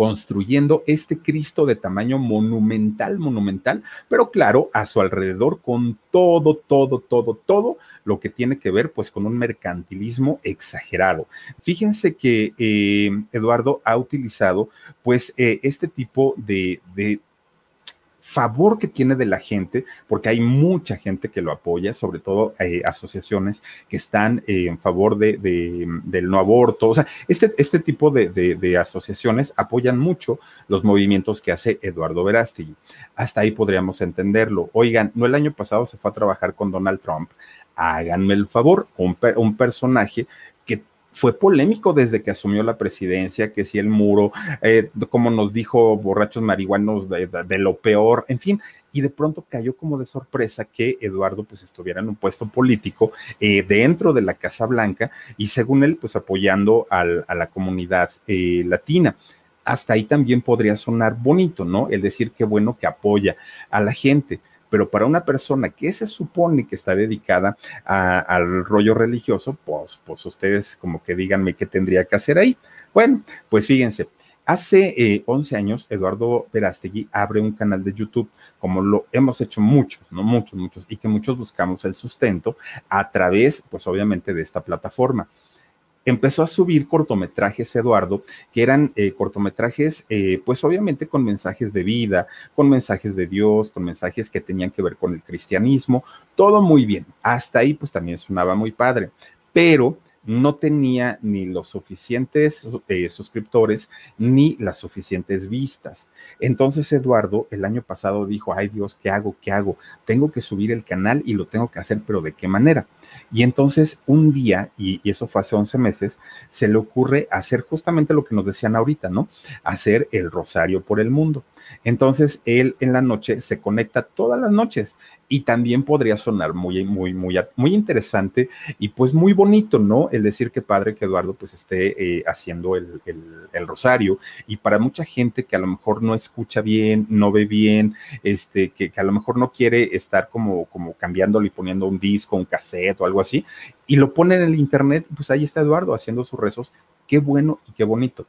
construyendo este Cristo de tamaño monumental, monumental, pero claro, a su alrededor con todo, todo, todo, todo lo que tiene que ver pues con un mercantilismo exagerado. Fíjense que eh, Eduardo ha utilizado pues eh, este tipo de, de favor que tiene de la gente, porque hay mucha gente que lo apoya, sobre todo eh, asociaciones que están eh, en favor de, del no aborto. O sea, este, este tipo de, asociaciones apoyan mucho los movimientos que hace Eduardo Verástegui. Hasta ahí podríamos entenderlo. Oigan, no el año pasado se fue a trabajar con Donald Trump. Háganme el favor, un, un personaje fue polémico desde que asumió la presidencia, que si el muro, eh, como nos dijo borrachos marihuanos de, lo peor, en fin, y de pronto cayó como de sorpresa que Eduardo pues estuviera en un puesto político eh, dentro de la Casa Blanca y según él pues apoyando a la comunidad eh, latina hasta ahí también podría sonar bonito, ¿no? El decir qué bueno que apoya a la gente pero para una persona que se supone que está dedicada al rollo religioso, pues, pues ustedes como que díganme qué tendría que hacer ahí. Bueno, pues fíjense, Hace 11 eh, años, Eduardo Verástegui abre un canal de YouTube, como lo hemos hecho muchos, no muchos, muchos, y que muchos buscamos el sustento a través, pues obviamente, de esta plataforma empezó a subir cortometrajes, Eduardo, que eran eh, cortometrajes, eh, pues obviamente con mensajes de vida, con mensajes de Dios, con mensajes que tenían que ver con el cristianismo, todo muy bien. Hasta ahí pues también sonaba muy padre, pero no tenía ni los suficientes eh, suscriptores ni las suficientes vistas. Entonces Eduardo el año pasado dijo, ay Dios, ¿qué hago? ¿Qué hago? Tengo que subir el canal y lo tengo que hacer, pero ¿de qué manera? Y entonces un día, y, eso fue hace 11 meses, se le ocurre hacer justamente lo que nos decían ahorita, ¿no? Hacer el rosario por el mundo. Entonces él en la noche se conecta todas las noches y también podría sonar muy, muy, muy, muy interesante y pues muy bonito, ¿no? El decir que padre que Eduardo pues esté eh, haciendo el, rosario. Y para mucha gente que a lo mejor no escucha bien, no ve bien, este, que, que a lo mejor no quiere estar como, como cambiándolo y poniendo un disco, un cassette o algo así, y lo pone en el internet, pues ahí está Eduardo haciendo sus rezos, qué bueno y qué bonito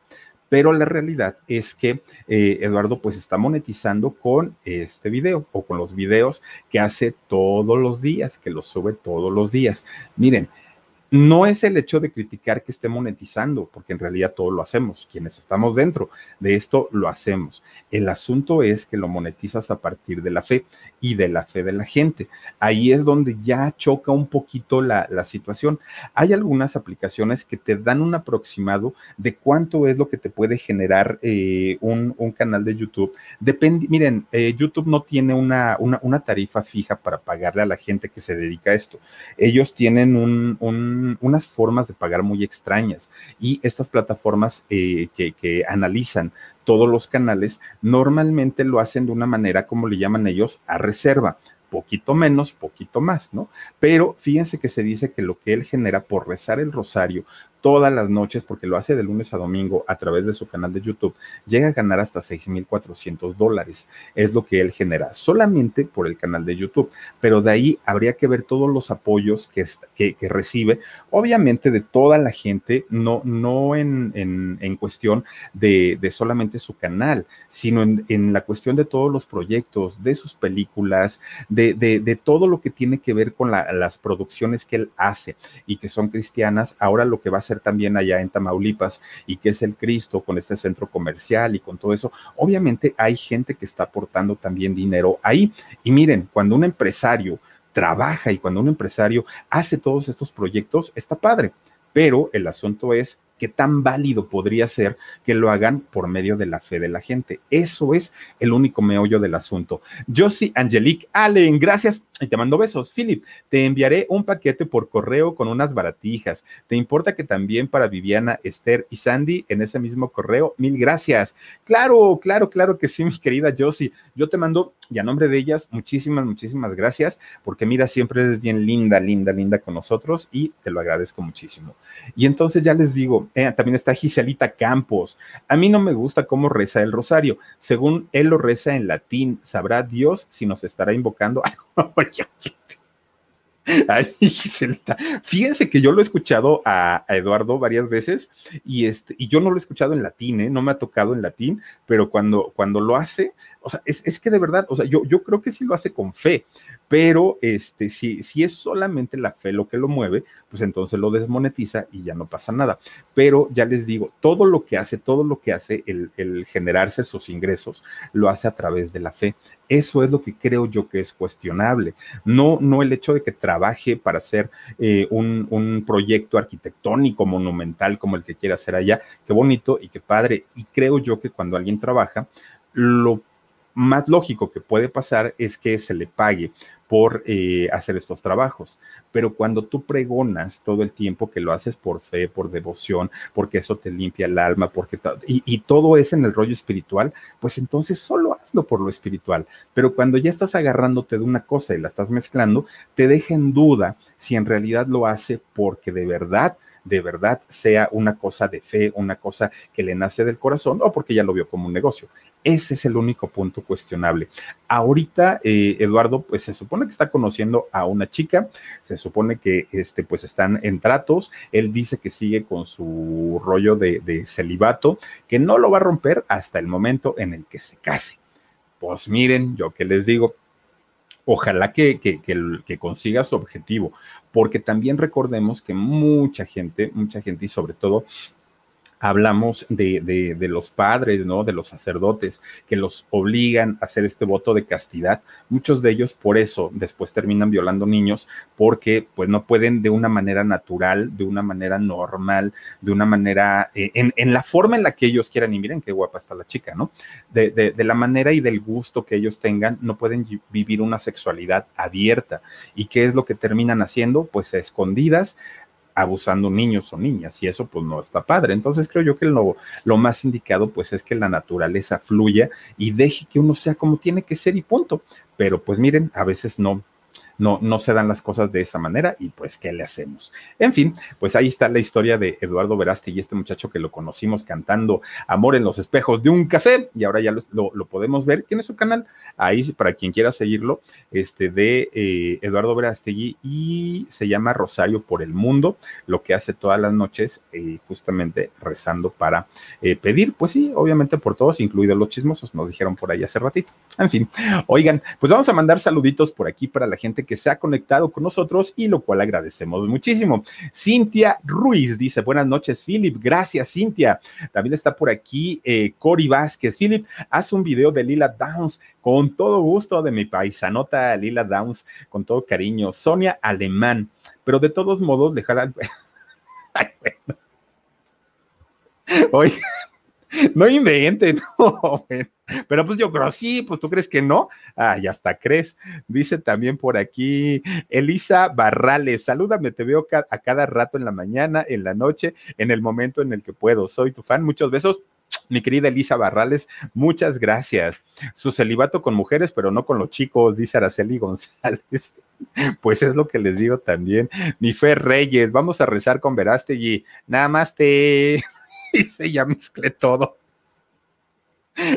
pero la realidad es que eh, Eduardo pues está monetizando con este video o con los videos que hace todos los días, que los sube todos los días. Miren, no es el hecho de criticar que esté monetizando, porque en realidad todo lo hacemos. Quienes estamos dentro de esto lo hacemos. El asunto es que lo monetizas a partir de la fe y de la fe de la gente. Ahí es donde ya choca un poquito la, situación. Hay algunas aplicaciones que te dan un aproximado de cuánto es lo que te puede generar eh, un, canal de YouTube. Depende, miren, eh, YouTube no tiene una, una, tarifa fija para pagarle a la gente que se dedica a esto. Ellos tienen un unas formas de pagar muy extrañas y estas plataformas eh, que, que analizan todos los canales normalmente lo hacen de una manera, como le llaman ellos, a reserva poquito menos, poquito más, ¿no? Pero fíjense que se dice que lo que él genera por rezar el rosario todas las noches, porque lo hace de lunes a domingo a través de su canal de YouTube, llega a ganar hasta 6.400 dólares. Es lo que él genera solamente por el canal de YouTube. Pero de ahí habría que ver todos los apoyos que, que, recibe, obviamente de toda la gente, no, no en, en, cuestión de, de, solamente su canal, sino en, en, la cuestión de todos los proyectos, de sus películas, de, de, todo lo que tiene que ver con las producciones que él hace y que son cristianas. Ahora lo que va a también allá en Tamaulipas y que es el Cristo con este centro comercial y con todo eso, obviamente hay gente que está aportando también dinero ahí. Y miren, cuando un empresario trabaja y cuando un empresario hace todos estos proyectos, está padre. Pero el asunto es qué tan válido podría ser que lo hagan por medio de la fe de la gente. Eso es el único meollo del asunto. Josie Angelique Allen, gracias y te mando besos. Philip, te enviaré un paquete por correo con unas baratijas. ¿Te importa que también para Viviana, Esther y Sandy en ese mismo correo? Mil gracias. Claro, claro, claro que sí, mi querida Josie. Yo te mando, y a nombre de ellas, muchísimas, muchísimas gracias, porque mira, siempre eres bien linda, linda, linda con nosotros y te lo agradezco muchísimo. Y entonces ya les digo, eh, también está Giselita Campos. A mí no me gusta cómo reza el rosario. Según él lo reza en latín, sabrá Dios si nos estará invocando. Fíjense que yo lo he escuchado a, Eduardo varias veces y, este, y yo no lo he escuchado en latín, ¿eh? no me ha tocado en latín, pero cuando, cuando lo hace, o sea, es, es, que de verdad, o sea, yo, yo creo que sí lo hace con fe, pero este, si, si es solamente la fe lo que lo mueve, pues entonces lo desmonetiza y ya no pasa nada. Pero ya les digo, todo lo que hace, todo lo que hace el, el generarse sus ingresos, lo hace a través de la fe. Eso es lo que creo yo que es cuestionable. No, no el hecho de que trabaje para hacer eh, un, un, proyecto arquitectónico monumental como el que quiere hacer allá. Qué bonito y qué padre. Y creo yo que cuando alguien trabaja, lo más lógico que puede pasar es que se le pague por eh, hacer estos trabajos. Pero cuando tú pregonas todo el tiempo que lo haces por fe, por devoción, porque eso te limpia el alma, porque y, y todo es en el rollo espiritual, pues entonces solo hazlo por lo espiritual. Pero cuando ya estás agarrándote de una cosa y la estás mezclando, te deja en duda si en realidad lo hace porque de verdad de verdad sea una cosa de fe, una cosa que le nace del corazón o porque ya lo vio como un negocio. Ese es el único punto cuestionable. Ahorita, eh, Eduardo, pues se supone que está conociendo a una chica, se supone que este, pues están en tratos, él dice que sigue con su rollo de, celibato, que no lo va a romper hasta el momento en el que se case. Pues miren, yo que les digo, ojalá que, que, consiga su objetivo, porque también recordemos que mucha gente, mucha gente y sobre todo hablamos de, de, los padres, ¿no? De los sacerdotes, que los obligan a hacer este voto de castidad. Muchos de ellos por eso después terminan violando niños, porque pues no pueden de una manera natural, de una manera normal, de una manera, eh, en, en, la forma en la que ellos quieran, y miren qué guapa está la chica, ¿no? De, de, de la manera y del gusto que ellos tengan, no pueden vivir una sexualidad abierta. ¿Y qué es lo que terminan haciendo? Pues a escondidas, abusando niños o niñas y eso pues no está padre. Entonces creo yo que lo, lo, más indicado pues es que la naturaleza fluya y deje que uno sea como tiene que ser y punto. Pero pues miren, a veces no, no, no se dan las cosas de esa manera y pues, ¿qué le hacemos? En fin, pues ahí está la historia de Eduardo Veraste y este muchacho que lo conocimos cantando Amor en los espejos de un café y ahora ya lo, lo, podemos ver. Tiene su canal ahí para quien quiera seguirlo, este de eh, Eduardo Verastegui y se llama Rosario por el Mundo, lo que hace todas las noches eh, justamente rezando para eh, pedir, pues sí, obviamente por todos, incluidos los chismosos, nos dijeron por ahí hace ratito. En fin, oigan, pues vamos a mandar saluditos por aquí para la gente que se ha conectado con nosotros y lo cual agradecemos muchísimo. Cintia Ruiz dice, buenas noches, Philip. Gracias, Cintia. También está por aquí eh, Cory Vázquez. Philip, haz un video de Lila Downs con todo gusto de mi paisanota Lila Downs, con todo cariño. Sonia Alemán, pero de todos modos, dejar bueno. Oye, no inventen, no, pero pues yo creo sí, pues tú crees que no, ah, hasta crees. Dice también por aquí Elisa Barrales, salúdame, te veo a cada rato en la mañana, en la noche, en el momento en el que puedo. Soy tu fan, muchos besos. Mi querida Elisa Barrales, muchas gracias. Su celibato con mujeres, pero no con los chicos, dice Araceli González. Pues es lo que les digo también. Mi Fe Reyes, vamos a rezar con Verástegui. Nada más te dice, ya mezclé todo.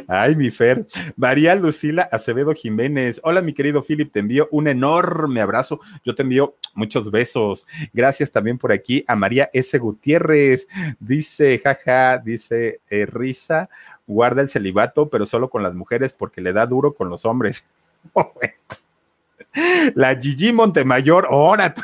Ay, mi Fer. María Lucila Acevedo Jiménez. Hola, mi querido Philip, te envío un enorme abrazo. Yo te envío muchos besos. Gracias también por aquí a María S. Gutiérrez. Dice, jaja, dice eh, Risa, guarda el celibato, pero solo con las mujeres porque le da duro con los hombres. La Gigi Montemayor, ahora.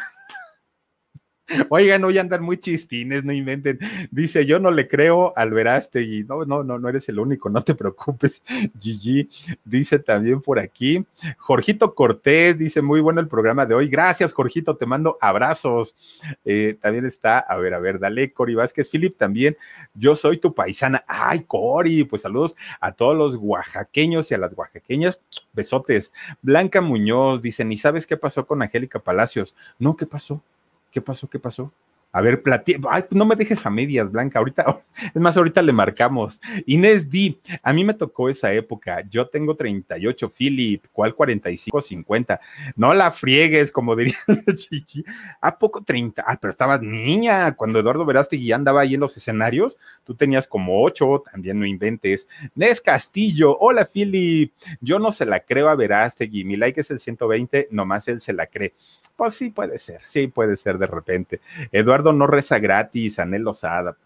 Oigan, hoy andan muy chistines, no inventen. Dice, yo no le creo al Verástegui. No, no, no, no eres el único, no te preocupes, Gigi. Dice también por aquí, Jorgito Cortés, dice, muy bueno el programa de hoy. Gracias, Jorgito, te mando abrazos. Eh, también está, a ver, a ver, dale, Cori Vázquez. Philip, también, yo soy tu paisana. Ay, Cori, pues saludos a todos los oaxaqueños y a las oaxaqueñas. Besotes. Blanca Muñoz dice, ¿ni sabes qué pasó con Angélica Palacios? No, ¿qué pasó? ¿Qué pasó? ¿Qué pasó? A ver, platí. Ay, no me dejes a medias, Blanca. Ahorita, es más, ahorita le marcamos. Inés D, a mí me tocó esa época. Yo tengo 38, Philip. ¿Cuál 45, 50? No la friegues, como diría la chichi. ¿A poco 30? Ah, pero estabas niña. Cuando Eduardo Verástegui andaba ahí en los escenarios, tú tenías como 8, también no inventes. Nes Castillo, hola, Philip. Yo no se la creo a Verástegui. Mi like es el 120, nomás él se la cree. Pues sí, puede ser, sí, puede ser de repente. Eduardo no reza gratis, Anel Lozada.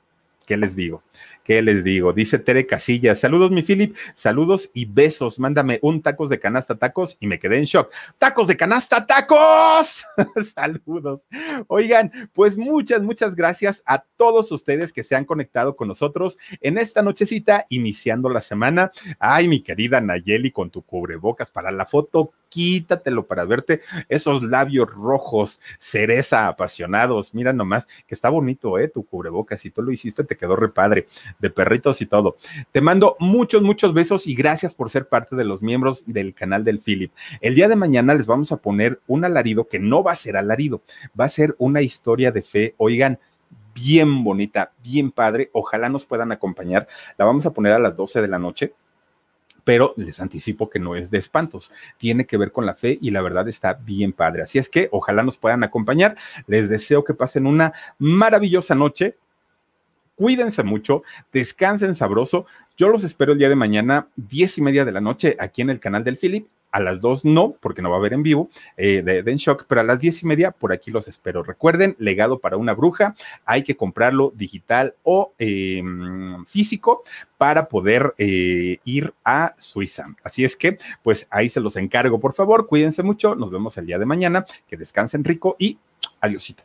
¿Qué les digo? ¿Qué les digo? Dice Tere Casillas. Saludos, mi Philip. Saludos y besos. Mándame un tacos de canasta tacos y me quedé en shock. ¡Tacos de canasta tacos! Saludos. Oigan, pues muchas, muchas gracias a todos ustedes que se han conectado con nosotros en esta nochecita, iniciando la semana. Ay, mi querida Nayeli, con tu cubrebocas para la foto, quítatelo para verte esos labios rojos, cereza apasionados. Mira nomás que está bonito, ¿eh? Tu cubrebocas. Si tú lo hiciste, te quedó repadre de perritos y todo. Te mando muchos, muchos besos y gracias por ser parte de los miembros del canal del Philip. El día de mañana les vamos a poner un alarido que no va a ser alarido, va a ser una historia de fe. Oigan, bien bonita, bien padre. Ojalá nos puedan acompañar. La vamos a poner a las 12 de la noche pero les anticipo que no es de espantos, tiene que ver con la fe y la verdad está bien padre. Así es que ojalá nos puedan acompañar. Les deseo que pasen una maravillosa noche cuídense mucho, descansen sabroso. Yo los espero el día de mañana, diez y media de la noche, aquí en el canal del Philip. A las dos no, porque no va a haber en vivo eh, de, de, Shock, pero a las diez y media por aquí los espero. Recuerden, legado para una bruja, hay que comprarlo digital o eh, físico para poder eh, ir a Suiza. Así es que, pues ahí se los encargo, por favor, cuídense mucho, nos vemos el día de mañana, que descansen rico y adiósito.